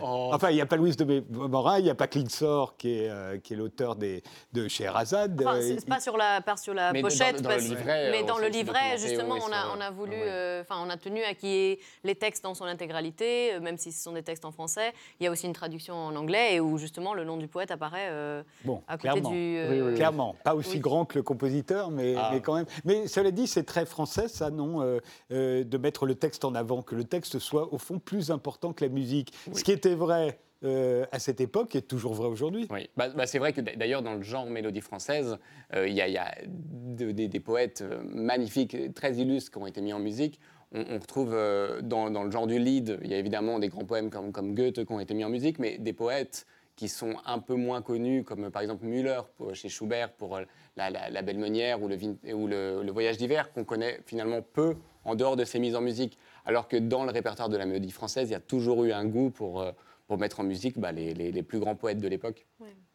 En- en- Enfin, il n'y a pas Louise de Villemorin, il n'y a pas Klingsor qui est, euh, qui est l'auteur des, de Scheherazade. Enfin, Euh, c'est il- pas sur la, pas sur la Mais pochette, dans le parce- livret, mais euh, dans le livret, justement, on a, sur- on a voulu, euh, enfin, on a tenu à qu'il y ait les textes dans son intégralité, euh, même si ce sont des textes en français. Il y a aussi une traduction en anglais et où justement le nom du poète apparaît euh, Bon, à côté clairement. du. euh, Oui, oui, oui. Clairement, pas aussi Oui. grand que le compositeur, mais, Ah. mais quand même. Mais cela dit, c'est très français, ça, non, euh, euh, de mettre le texte en avant, que le texte soit au fond plus important que la musique. Ce qui était vrai euh, à cette époque est toujours vrai aujourd'hui. Oui, Bah, bah, c'est vrai que d'ailleurs dans le genre mélodie française, euh, il y a, il y a de- des- des poètes magnifiques, très illustres qui ont été mis en musique. On, on retrouve euh, dans, dans le genre du lead, il y a évidemment des grands poèmes comme, comme Goethe qui ont été mis en musique, mais des poètes qui sont un peu moins connus, comme euh, par exemple Müller pour- chez Schubert pour euh, la, la- la Belle Meunière ou le, Vin- ou le- le Voyage d'hiver, qu'on connaît finalement peu en dehors de ces mises en musique. Alors que dans le répertoire de la mélodie française, il y a toujours eu un goût pour, euh, pour mettre en musique bah, les- les- les plus grands poètes de l'époque.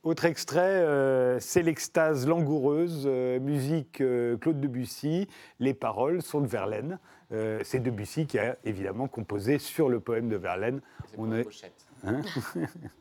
Autre extrait, euh, c'est l'extase langoureuse, euh, musique euh, Claude Debussy. Les paroles sont de Verlaine. Euh, c'est Debussy qui a évidemment composé sur le poème de Verlaine. C'est On pour la est- pochette. C'est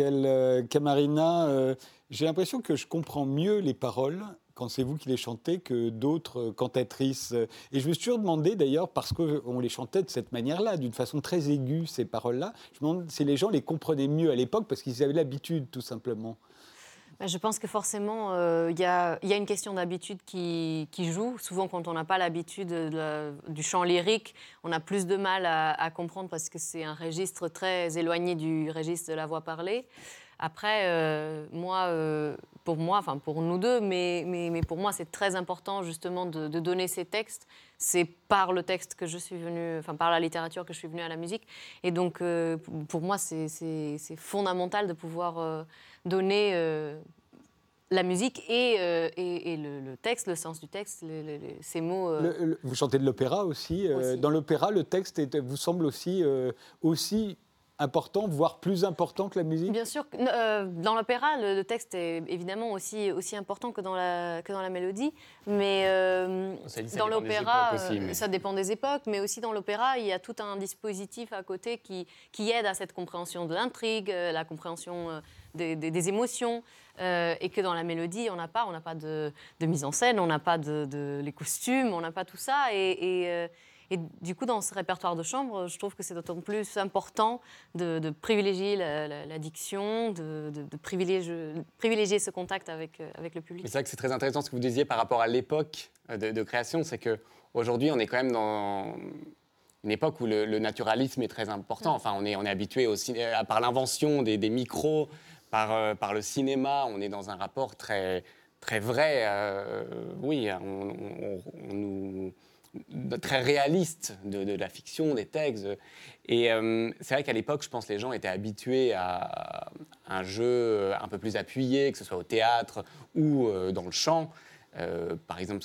Euh, Camarina, euh, j'ai l'impression que je comprends mieux les paroles quand c'est vous qui les chantez que d'autres euh, cantatrices. Et je me suis toujours demandé d'ailleurs, parce qu'on les chantait de cette manière-là, d'une façon très aiguë, ces paroles-là, je me demande si les gens les comprenaient mieux à l'époque parce qu'ils avaient l'habitude, tout simplement. Bah, Je pense que forcément, euh, il y, a, une question d'habitude qui, joue. Souvent, quand on n'a pas l'habitude de la- du chant lyrique, on a plus de mal à, comprendre parce que c'est un registre très éloigné du registre de la voix parlée. Après, euh, moi, euh, pour moi, enfin pour nous deux, mais, mais, pour moi, c'est très important justement de donner ces textes. C'est par le texte que je suis venue, enfin par la littérature que je suis venue à la musique. Et donc, euh, pour- moi, c'est- fondamental de pouvoir euh, donner euh, la musique et, et, et le, le texte, le sens du texte, ces mots. vous chantez de l'opéra aussi. Aussi. Dans l'opéra, le texte est- vous semble aussi, aussi important, voire plus important que la musique Bien sûr, que- euh, dans l'opéra, le, le texte est évidemment aussi, aussi important que dans la, que dans la mélodie, mais euh, Ça dit, ça dans l'opéra, mais- ça dépend des époques, mais aussi dans l'opéra, il y a tout un dispositif à côté qui, qui aide à cette compréhension de l'intrigue, euh, la compréhension euh, des, des- des émotions, euh, et que dans la mélodie, on n'a pas, on n'a pas de, de mise en scène, on n'a pas de, de- les costumes, on n'a pas tout ça, et, et, euh, et du coup, dans ce répertoire de chambre, je trouve que c'est d'autant plus important de, de privilégier la, la- la diction, de, de- de privilégier, privilégier ce contact avec, euh, avec le public. C'est vrai que c'est très intéressant ce que vous disiez par rapport à l'époque euh, de, création, c'est que aujourd'hui on est quand même dans une époque où le, le naturalisme est très important. Enfin, on est, on est habitué au ciné- à- par l'invention des, des micros, par, euh, par le cinéma, on est dans un rapport très, très vrai. euh, oui, on, on- on nous très réaliste de, la fiction, des textes. Et euh, c'est vrai qu'à l'époque, je pense les gens étaient habitués à un jeu un peu plus appuyé, que ce soit au théâtre ou euh, dans le chant. Euh, par exemple,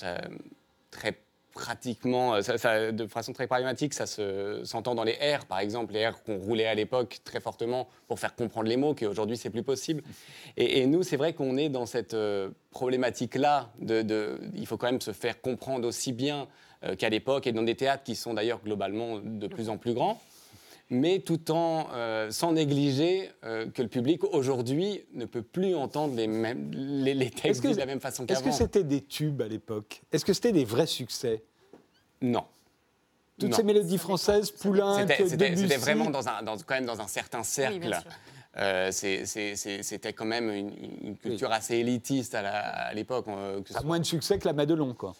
très pratiquement, de façon très pragmatique, ça se- s'entend dans les R, par exemple, les R qu'on roulait à l'époque très fortement pour faire comprendre les mots, qu'aujourd'hui c'est plus possible. Et, nous, c'est vrai qu'on est dans cette problématique-là. Il faut quand même se faire comprendre aussi bien qu'à l'époque, et dans des théâtres qui sont d'ailleurs globalement de plus en plus grands mais tout en euh, sans négliger euh, que le public aujourd'hui ne peut plus entendre les, mêmes, les, les Est-ce textes que- de la même façon Est-ce qu'avant. que c'était des tubes à l'époque? Est-ce que c'était des vrais succès? Non. Toutes Non. ces mélodies françaises, Poulenc, C'était- C'était Debussy c'était vraiment dans un, dans- quand même dans un certain cercle. Euh, C'était quand même une, une culture assez élitiste à à l'époque. euh, a soit- moins de succès que la Madelon, quoi.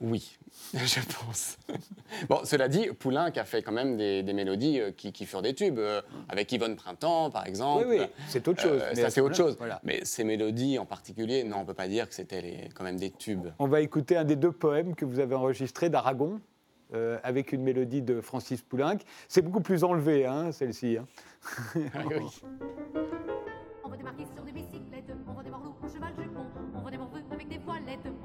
Oui, je pense. bon, cela dit, Poulenc a fait quand même des, des mélodies euh, qui, qui furent des tubes, euh, avec Yvonne Printemps, par exemple. Oui, oui, c'est autre chose. Euh, mais ça, c'est autre chose. Voilà. Mais ces mélodies en particulier, non, on ne peut pas dire que c'était les- quand même des tubes. On va écouter un des deux poèmes que vous avez enregistrés d'Aragon, euh, avec une mélodie de Francis Poulenc. C'est beaucoup plus enlevé, hein, celle-ci. hein. On va démarquer sur des bicyclettes, on va des morlous au cheval on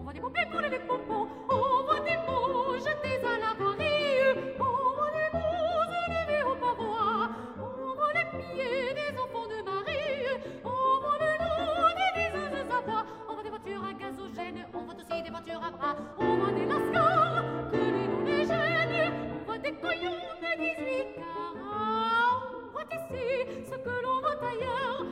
va des poupées pour les pompons, on va des mots jetés à la voirie, on va des mots enlevés au pavois, on va les pieds des enfants de Marie, on va les noms des viseuses à bois, on va des voitures à gazogène, on va aussi des voitures à bras, on va des lascars, que les noms les gênent, on va des coyons de 18 carats, on va ici ce que l'on voit ailleurs,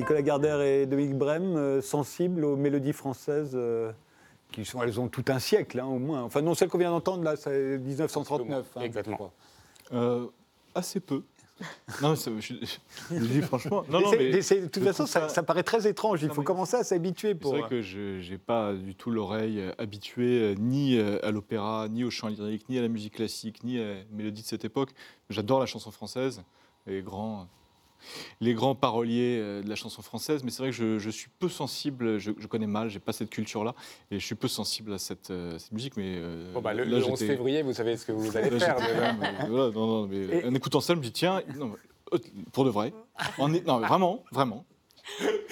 Nicolas Gardère et Dominique Brem, euh, sensibles aux mélodies françaises euh, qui sont, elles ont tout un siècle, hein, au moins. Enfin, non, celle qu'on vient d'entendre, là, c'est 1939. hein, Exactement. je crois. Euh, assez peu. Non, ça- je, je le dis franchement. Non, non, c'est- mais mais c'est- de toute façon, ça, ça paraît très étrange. Il Non, faut commencer à s'habituer C'est pour. vrai que je n'ai pas du tout l'oreille habituée euh, ni à l'opéra, ni au chant lyrique, ni à la musique classique, ni à la mélodie de cette époque. J'adore la chanson française, les grands, les grands paroliers euh, de la chanson française, mais c'est vrai que je, je suis peu sensible, je, je connais mal, j'ai pas cette culture-là, et je suis peu sensible à cette, euh, cette musique. Mais euh, Bon, bah, le, là, le 11 j'étais- février, vous savez ce que vous allez Là, faire. j'étais- déjà. mais voilà, non, non, mais Et- en écoutant ça, je me dis tiens, non, pour de vrai, en non, vraiment, vraiment,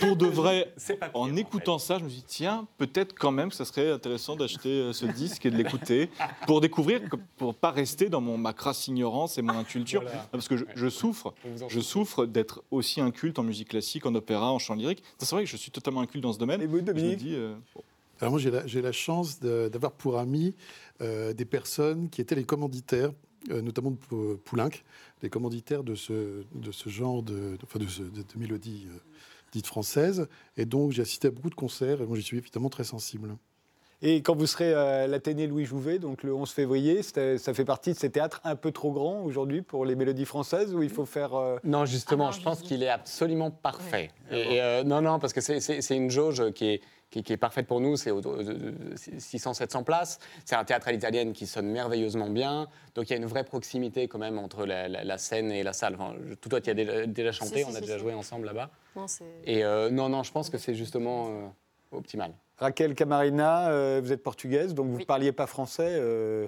pour de vrai, pire, en en écoutant ça, je me suis dit, tiens, peut-être quand même que ça serait intéressant d'acheter euh, ce disque et de l'écouter pour découvrir, pour pas rester dans mon, ma crasse ignorance et mon inculture. Voilà. Parce que je, je souffre, je souffre d'être aussi inculte en musique classique, en opéra, en chant lyrique. C'est vrai que je suis totalement inculte dans ce domaine. Et vous, Je me Dominique dis, euh, bon, Alors moi, j'ai la, chance d'avoir pour amis euh, des personnes qui étaient les commanditaires, notamment de Pou- Poulenc, les commanditaires de ce, de ce genre de, de- de, de mélodies dites françaises. Et donc, j'ai assisté à beaucoup de concerts et moi, j'y suis évidemment très sensible. Et quand vous serez à l'Athénée Louis Jouvet, donc le 11 février, ça fait partie de ces théâtres un peu trop grands aujourd'hui pour les mélodies françaises où il faut faire. euh, Non, justement, Ah non, je pense qu'il est absolument parfait. Et, et, euh, non, non, parce que c'est- c'est c'est une jauge qui est, qui, qui est parfaite pour nous. C'est autour de 600-700 places. C'est un théâtre à l'italienne qui sonne merveilleusement bien. Donc il y a une vraie proximité quand même entre la, la- la scène et la salle. Enfin, je- tout toi, tu as déjà, déjà chanté, Si, si, on a si, déjà si. joué ensemble là-bas. Non, Et euh, non, non, je pense que c'est justement euh, optimal. Raquel Camarina, euh, vous êtes portugaise, donc vous ne Oui. parliez pas français euh,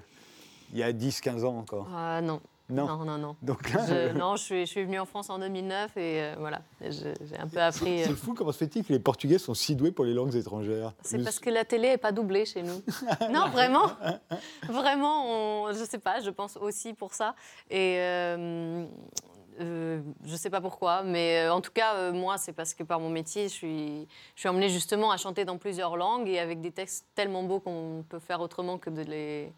il y a 10-15 ans encore. Ah, non. Non. Non, non, non. Donc Je, non, je suis, je suis venue en France en 2009 et euh, voilà, j'ai un peu appris. euh, C'est fou, comment se fait-il que les Portugais sont si doués pour les langues étrangères C'est parce que la télé n'est pas doublée chez nous. non, vraiment. Vraiment, on, je sais pas, je pense aussi pour ça. Et euh, euh, je sais pas pourquoi, mais euh, en tout cas, euh, moi, c'est parce que par mon métier, je suis, je suis emmenée justement à chanter dans plusieurs langues et avec des textes tellement beaux qu'on peut faire autrement que de les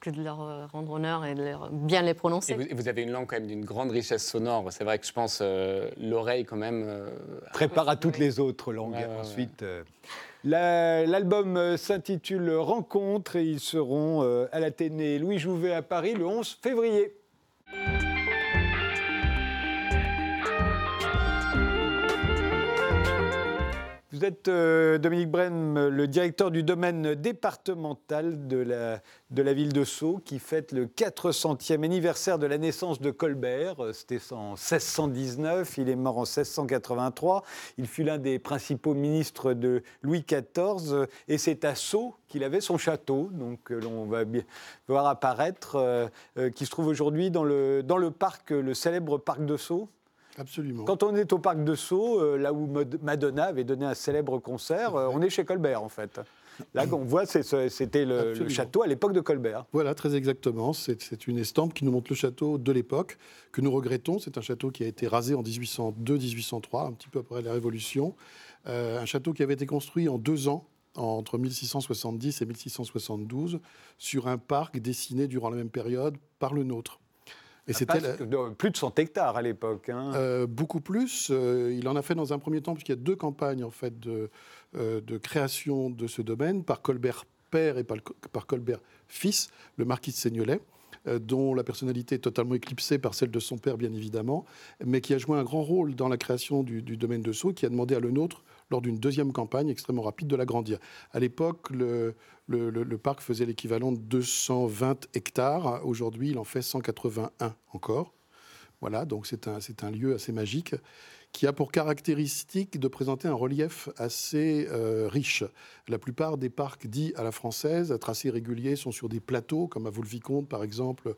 que de leur euh, rendre honneur et de leur- bien les Et prononcer. vous, et vous avez une langue quand même d'une grande richesse sonore. C'est vrai que je pense euh, l'oreille quand même. euh, prépare à toutes les autres langues. Ouais, ouais, ouais. Ensuite, euh, la- l'album s'intitule Rencontre et ils seront à l'Athénée Louis Jouvet à Paris le 11 février. Vous êtes, euh, Dominique Brem, le directeur du domaine départemental de la, ville de Sceaux, qui fête le 400e anniversaire de la naissance de Colbert. Euh, C'était en 1619, il est mort en 1683. Il fut l'un des principaux ministres de Louis XIV, euh, et c'est à Sceaux qu'il avait son château, donc l'on va bien voir apparaître, qui se trouve aujourd'hui dans le, dans le parc, le célèbre parc de Sceaux. Absolument. Quand on est au parc de Sceaux, euh, là où Madonna avait donné un célèbre concert, euh, on est chez Colbert en fait. Là, on voit, c'était le, château à l'époque de Colbert. Voilà, très exactement. C'est c'est une estampe qui nous montre le château de l'époque, que nous regrettons. C'est un château qui a été rasé en 1802-1803, un petit peu après la Révolution. Euh, un château qui avait été construit en deux ans, entre 1670 et 1672, sur un parc dessiné durant la même période par le nôtre. C'était plus de 100 hectares à l'époque. hein. euh, beaucoup plus. Euh, il en a fait dans un premier temps, puisqu'il y a deux campagnes en fait de, euh, de création de ce domaine par Colbert père et par, par Colbert fils, le marquis de Seignelay dont la personnalité est totalement éclipsée par celle de son père, bien évidemment, mais qui a joué un grand rôle dans la création du, domaine de Sceaux, qui a demandé à le nôtre, lors d'une deuxième campagne extrêmement rapide, de l'agrandir. À l'époque, le, parc faisait l'équivalent de 220 hectares. Aujourd'hui, il en fait 181 encore. Voilà, donc c'est un, c'est un lieu assez magique qui a pour caractéristique de présenter un relief assez euh, riche. La plupart des parcs dits à la française, à tracé régulier, sont sur des plateaux, comme à Vaux-le-Vicomte par exemple,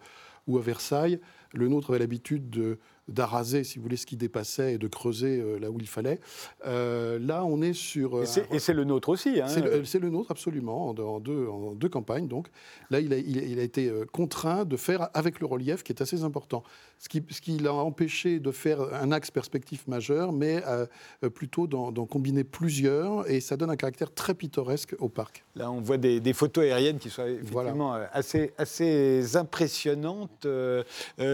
ou à Versailles. Le nôtre avait l'habitude de d'araser, si vous voulez, ce qui dépassait et de creuser euh, là où il fallait. Euh, là, on est sur... euh, Et c'est- le nôtre aussi. hein. c'est le, nôtre, absolument, en, deux- en deux, en deux campagnes. Donc là, il a, il a- il a été contraint de faire avec le relief, qui est assez important. Ce qui, ce qui l'a empêché de faire un axe perspectif majeur, mais plutôt d'en combiner plusieurs, et ça donne un caractère très pittoresque au parc. Là, on voit des, des photos aériennes qui sont effectivement assez, assez impressionnantes. Euh,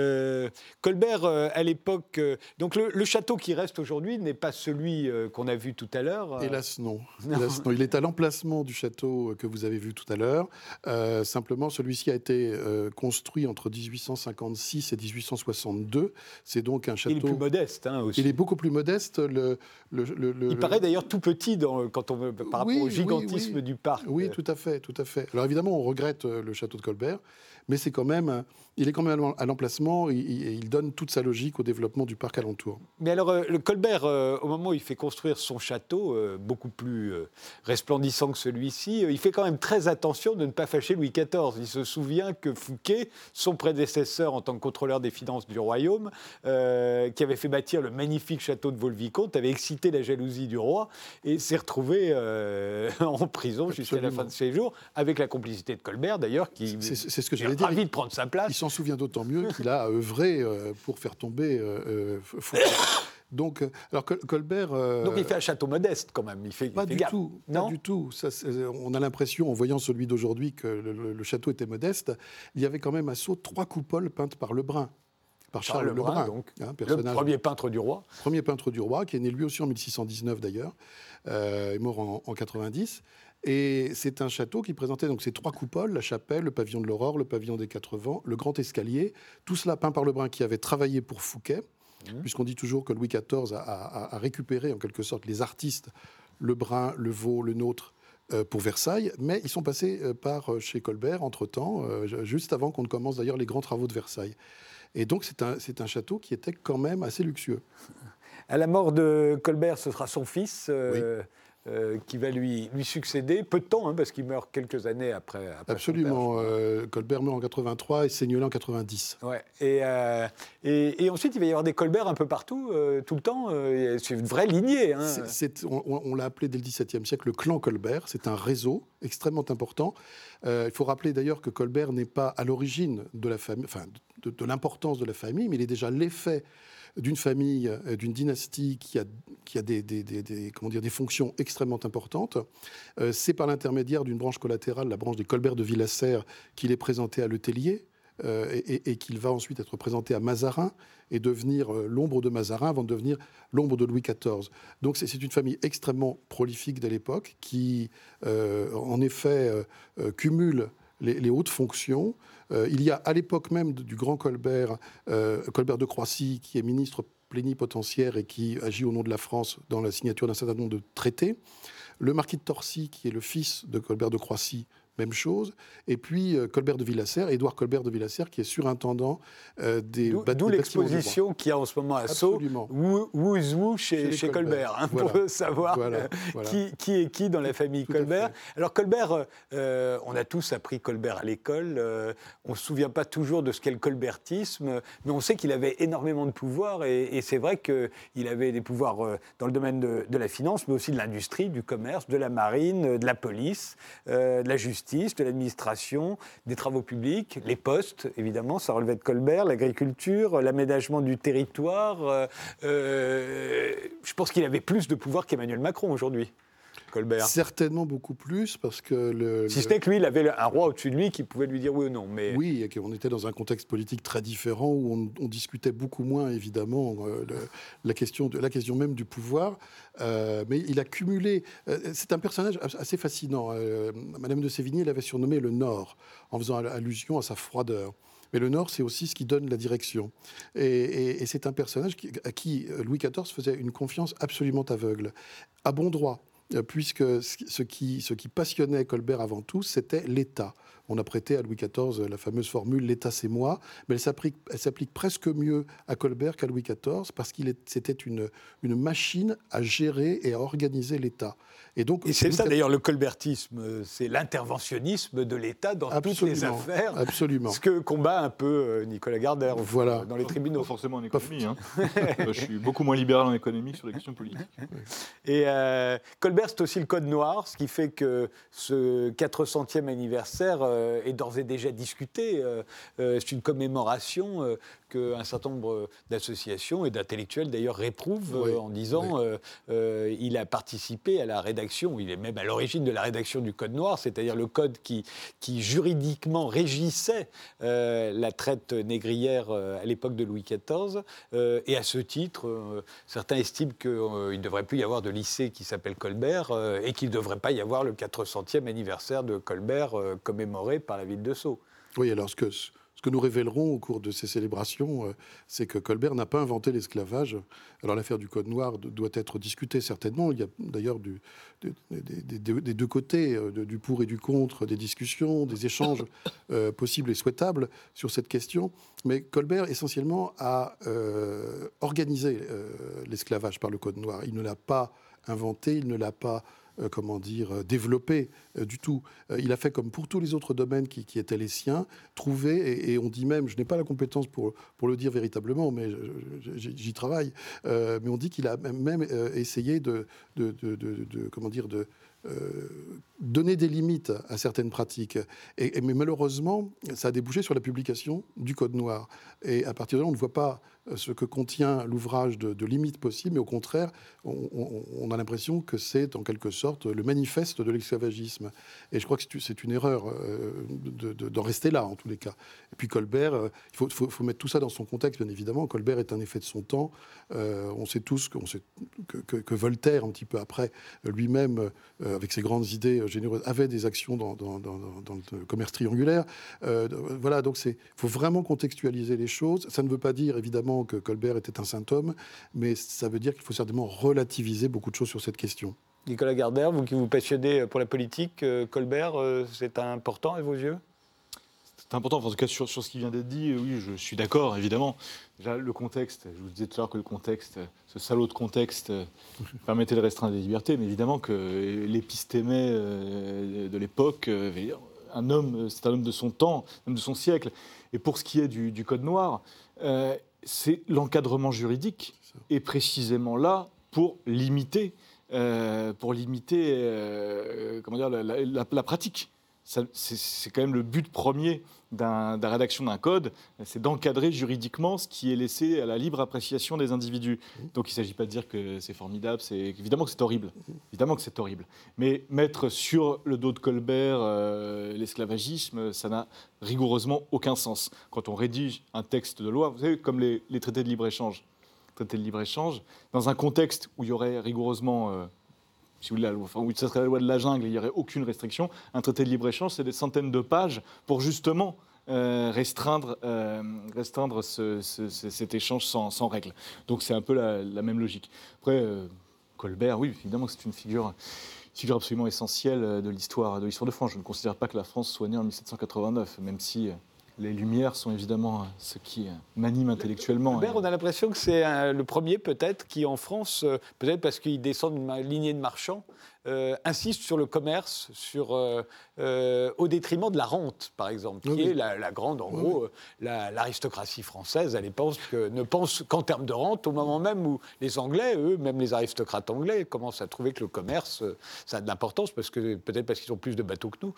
euh, Colbert, euh, à l'époque, euh, donc le, le château qui reste aujourd'hui n'est pas celui qu'on a vu tout à l'heure. Hélas non. Hélas, non. Il est à l'emplacement du château que vous avez vu tout à l'heure. Simplement, celui-ci a été construit entre 1856 et 1862. C'est donc un Il château... est plus modeste hein, aussi. Il est beaucoup plus modeste. Le, le- Il paraît d'ailleurs tout petit dans- quand on, par rapport au gigantisme oui. du parc. Oui, tout à fait, tout à fait. Alors évidemment, on regrette le château de Colbert, mais c'est quand même, il est quand même à l'emplacement vraiment, il, donne toute sa logique au développement du parc alentour. Mais alors, euh, le Colbert, euh, au moment où il fait construire son château, euh, beaucoup plus resplendissant que celui-ci, il fait quand même très attention de ne pas fâcher Louis XIV. Il se souvient que Fouquet, son prédécesseur en tant que contrôleur des finances du royaume, euh, qui avait fait bâtir le magnifique château de Vaux-le-Vicomte, avait excité la jalousie du roi et s'est retrouvé euh, en prison jusqu'à la fin de ses jours, avec la complicité de Colbert d'ailleurs, qui C'est ce que est dire. ravi de prendre sa place. Il s'en souvient d'autant mieux qu'il a œuvré euh, pour faire tomber euh, euh, Fouquet. Donc, euh, alors Col- Colbert. euh, Donc il fait un château modeste quand même. Il fait, il Pas fait du gaffe. tout, Non pas du tout. Ça, on a l'impression, en voyant celui d'aujourd'hui, que le, château était modeste. Il y avait quand même à Sceaux trois coupoles peintes par Lebrun, par Charles, Charles Lebrun, donc. hein, Le premier peintre du roi. premier peintre du roi, qui est né lui aussi en 1619 d'ailleurs, euh, est mort en, en 90. Et c'est un château qui présentait donc ces trois coupoles, la chapelle, le pavillon de l'Aurore, le pavillon des Quatre Vents, le grand escalier, tout cela peint par Lebrun qui avait travaillé pour Fouquet, puisqu'on dit toujours que Louis XIV a, a- a récupéré en quelque sorte les artistes, Lebrun, Le Vaux, le Nôtre, euh, pour Versailles, mais ils sont passés euh, par euh, chez Colbert entre-temps, ju- juste avant qu'on ne commence d'ailleurs les grands travaux de Versailles. Et donc c'est un, un château qui était quand même assez luxueux. À la mort de Colbert, ce sera son fils euh, euh, qui va lui, lui succéder. Peu de temps, hein, parce qu'il meurt quelques années après. Absolument. euh, Colbert meurt en 83 et Seigneulet en 90. père. Ouais. Et, euh, et, et ensuite, il va y avoir des Colbert un peu partout, tout le temps. c'est une vraie lignée. hein. On on- on l'a appelé dès le XVIIe siècle le clan Colbert. C'est un réseau extrêmement important. Il faut rappeler d'ailleurs que Colbert n'est pas à l'origine de la famille, enfin de, de l'importance de la famille, mais il est déjà l'effet d'une famille, euh, d'une dynastie qui a, qui a des, comment dire, des fonctions extrêmement importantes. Euh, c'est par l'intermédiaire d'une branche collatérale, la branche des Colbert de Villasser, qu'il est présenté à Letellier. euh, et, qu'il va ensuite être présenté à Mazarin et devenir euh, l'ombre de Mazarin avant de devenir l'ombre de Louis XIV. Donc c'est une famille extrêmement prolifique de l'époque qui, en effet, cumule les, hautes fonctions. Euh, il y a à l'époque même du grand Colbert, euh, Colbert de Croissy, qui est ministre plénipotentiaire et qui agit au nom de la France dans la signature d'un certain nombre de traités. Le marquis de Torcy, qui est le fils de Colbert de Croissy, même chose. Et puis euh, Colbert de Villasser, Édouard Colbert de Villasser, qui est surintendant euh, des D'où l'exposition qu'il y a en ce moment à Sceaux, Who's Who chez, Chez chez Colbert. Colbert, hein, Voilà. pour savoir Voilà, euh, voilà. Qui, qui est qui dans la famille Tout Colbert. Alors Colbert, euh, on a tous appris Colbert à l'école, euh, on ne se souvient pas toujours de ce qu'est le colbertisme, mais on sait qu'il avait énormément de pouvoir et, et c'est vrai qu'il avait des pouvoirs dans le domaine de, de la finance, mais aussi de l'industrie, du commerce, de la marine, de la police, de la justice, de l'administration, des travaux publics, les postes, évidemment, ça relevait de Colbert, l'agriculture, l'aménagement du territoire. euh, euh, je pense qu'il avait plus de pouvoir qu'Emmanuel Macron aujourd'hui, Colbert. Certainement beaucoup plus, parce que le, Si le- ce n'est que lui, il avait un roi au-dessus de lui qui pouvait lui dire oui ou non. Mais Oui, et qu'on était dans un contexte politique très différent où on, on discutait beaucoup moins, évidemment, euh, le- la, question de, la question même du pouvoir. Euh, mais il a cumulé. euh, c'est un personnage as- assez fascinant. Madame de Sévigné l'avait surnommé le Nord, en faisant al- allusion à sa froideur. Mais le Nord, c'est aussi ce qui donne la direction. Et, et- et c'est un personnage qui- à qui Louis XIV faisait une confiance absolument aveugle, à bon droit puisque ce qui- ce passionnait Colbert avant tout, c'était l'État. On a prêté à Louis XIV la fameuse formule l'État c'est moi, mais elle s'applique, presque mieux à Colbert qu'à Louis XIV parce qu'il c'était une, une machine à gérer et à organiser l'État. Et donc Et c'est ça d'ailleurs le colbertisme, euh, c'est l'interventionnisme de l'État dans toutes les affaires. absolument. Ce que combat un peu euh, Nicolas Gardère Voilà. dans les Pas tribunaux. forcément en économie. hein. Moi, je suis beaucoup moins libéral en économie que sur les questions politiques. Et euh, Colbert, c'est aussi le code noir, ce qui fait que ce 400e anniversaire euh, est d'ores et déjà discuté. Euh, euh, c'est une commémoration qu'un certain nombre d'associations et d'intellectuels d'ailleurs réprouvent Oui, euh, en disant euh, euh, il a participé à la rédaction, il est même à l'origine de la rédaction du code noir, c'est-à-dire le code qui, qui juridiquement régissait la traite négrière à l'époque de Louis XIV. Et à ce titre, certains estiment qu'il ne devrait plus y avoir de lycée qui s'appelle Colbert et qu'il ne devrait pas y avoir le 400e anniversaire de Colbert commémoré par la ville de Sceaux. Oui, alors ce que, que nous révélerons au cours de ces célébrations, euh, c'est que Colbert n'a pas inventé l'esclavage. Alors l'affaire du Code noir doit être discutée certainement. Il y a d'ailleurs des, deux côtés, euh, du pour et du contre, des discussions, des échanges euh, possibles et souhaitables sur cette question. Mais Colbert, essentiellement, a organisé l'esclavage par le Code noir. Il ne l'a pas inventé, il ne l'a pas euh, comment dire, euh, développé euh, du tout. Il a fait comme pour tous les autres domaines qui, étaient les siens, trouver, et, on dit même, je n'ai pas la compétence pour, pour le dire véritablement, mais j'y travaille, mais on dit qu'il a même, essayé de- de- comment dire, de euh, donner des limites à certaines pratiques. Mais malheureusement, ça a débouché sur la publication du Code noir. Et à partir de là, on ne voit pas euh, ce que contient l'ouvrage de, limites possibles, mais au contraire, on, a l'impression que c'est en quelque sorte le manifeste de l'esclavagisme. Et je crois que c'est- une erreur euh, de- de- d'en rester là, en tous les cas. Et puis Colbert, il faut, mettre tout ça dans son contexte, bien évidemment. Colbert est un effet de son temps. On sait tous que, Voltaire, un petit peu après, lui-même, avec ses grandes idées euh, généreuses, avait des actions dans, le commerce triangulaire. Euh, voilà, donc il faut vraiment contextualiser les choses. Ça ne veut pas dire, évidemment, que Colbert était un saint homme, mais ça veut dire qu'il faut certainement relativiser beaucoup de choses sur cette question. Nicolas Gardère, vous qui vous passionnez pour la politique, euh, Colbert, euh, c'est important à vos yeux? C'est important, en tout cas sur, sur ce qui vient d'être dit, oui, je suis d'accord, évidemment. Déjà, le contexte, je vous disais tout à l'heure que le contexte, ce salaud de contexte, euh, permettait de restreindre les libertés, mais évidemment que l'épistémé euh, de l'époque, euh, un homme, euh, c'est un homme de son temps, un homme de son siècle. Et pour ce qui est du, du Code noir, euh, c'est l'encadrement juridique est précisément là pour limiter, euh, pour limiter euh, comment dire, la, la- la- la pratique. C'est quand même le but premier d'un- de la rédaction d'un code, c'est d'encadrer juridiquement ce qui est laissé à la libre appréciation des individus. Donc il ne s'agit pas de dire que c'est formidable, c'est évidemment que c'est horrible, évidemment que c'est horrible. Mais mettre sur le dos de Colbert euh, l'esclavagisme, ça n'a rigoureusement aucun sens. Quand on rédige un texte de loi, vous savez, comme les, les traités de libre-échange, traités de libre-échange, dans un contexte où il y aurait rigoureusement euh, si vous voulez, la enfin, où ça serait la loi de la jungle, il n'y aurait aucune restriction. Un traité de libre-échange, c'est des centaines de pages pour justement euh, restreindre, euh, restreindre ce- ce- ce- cet échange sans, sans règles. Donc c'est un peu la, même logique. Après, euh, Colbert, oui, évidemment, c'est une figure, figure absolument essentielle de l'histoire de, de France. Je ne considère pas que la France soit née en 1789, même si les Lumières sont évidemment euh, ce qui euh, m'anime intellectuellement. Colbert, on a l'impression que c'est euh, le premier, peut-être, qui en France, peut-être parce qu'il descend d'une lignée de marchands, euh, insiste sur le commerce, sur, euh, euh, au détriment de la rente, par exemple, qui Oui, est la, la grande, en Oui, gros, la- l'aristocratie française, elle pense que, ne pense qu'en termes de rente, au moment même où les Anglais, eux, même les aristocrates anglais, commencent à trouver que le commerce, ça a de l'importance, parce que peut-être parce qu'ils ont plus de bateaux que nous.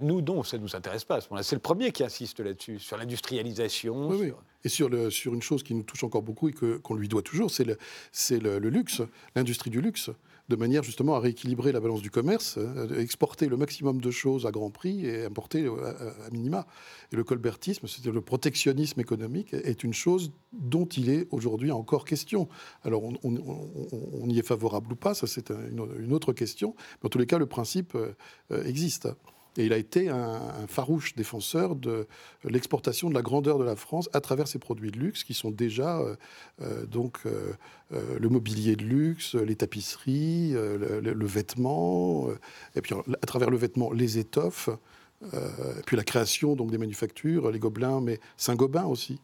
Nous, non, ça ne nous intéresse pas à ce moment-là. C'est le premier qui insiste là-dessus, sur l'industrialisation. Oui, oui. sur- Et sur, le, sur une chose qui nous touche encore beaucoup et que- qu'on lui doit toujours, c'est le, c'est le, le luxe, l'industrie du luxe, de manière justement à rééquilibrer la balance du commerce, euh, exporter le maximum de choses à grand prix et importer euh, à, minima. Et le colbertisme, c'est-à-dire le protectionnisme économique, est une chose dont il est aujourd'hui encore question. Alors on, on- y est favorable ou pas, ça c'est un- une, une autre question, mais en tous les cas le principe euh, euh, existe. Et il a été un, farouche défenseur de l'exportation de la grandeur de la France à travers ses produits de luxe qui sont déjà euh, euh, donc euh, le mobilier de luxe, les tapisseries, le, vêtement, et puis à travers le vêtement les étoffes, puis la création donc des manufactures, les Gobelins, mais Saint-Gobain aussi.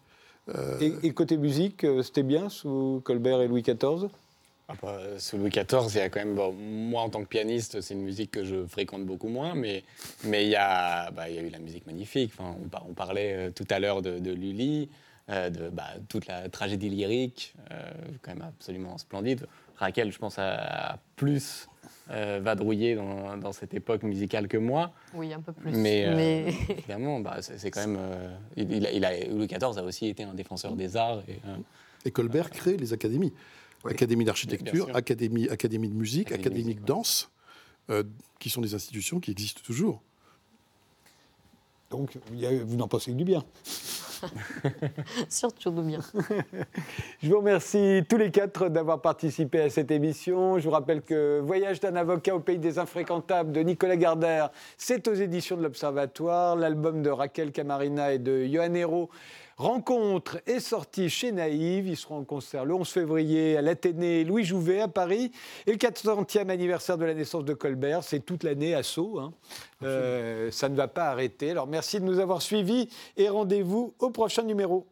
Et, côté musique, c'était bien sous Colbert et Louis XIV Ah bah, sous Louis XIV, il y a quand même. bon, moi, en tant que pianiste, c'est une musique que je fréquente beaucoup moins, mais mais il y a, bah, il y a eu la musique magnifique. Enfin, on, par- on parlait euh, tout à l'heure de, de Lully, euh, de bah, toute la tragédie lyrique, euh, quand même absolument splendide. Raquel, je pense, a, a plus euh, vadrouillé dans, dans cette époque musicale que moi. Oui, un peu plus. Mais, euh, Mais- évidemment, bah, c'est quand même. euh, il, il a- il a- Louis XIV a aussi été un défenseur des arts. Et, euh, Et Colbert crée les académies. Académie d'architecture, académie, académie de musique, Académie de académie de musique, danse, euh, qui sont des institutions qui existent toujours. Donc, il y a- vous n'en pensez que du bien. Surtout de bien. Je vous remercie tous les quatre d'avoir participé à cette émission. Je vous rappelle que Voyage d'un avocat au pays des infréquentables de Nicolas Gardère, c'est aux éditions de l'Observatoire. L'album de Raquel Camarina et de Johan Hérault, Rencontre est sorti chez Naïve. Ils seront en concert le 11 février à l'Athénée Louis Jouvet à Paris. Et le 400e anniversaire de la naissance de Colbert, c'est toute l'année à Sceaux. hein. Euh, ça ne va pas arrêter. Alors merci de nous avoir suivis et rendez-vous au prochain numéro.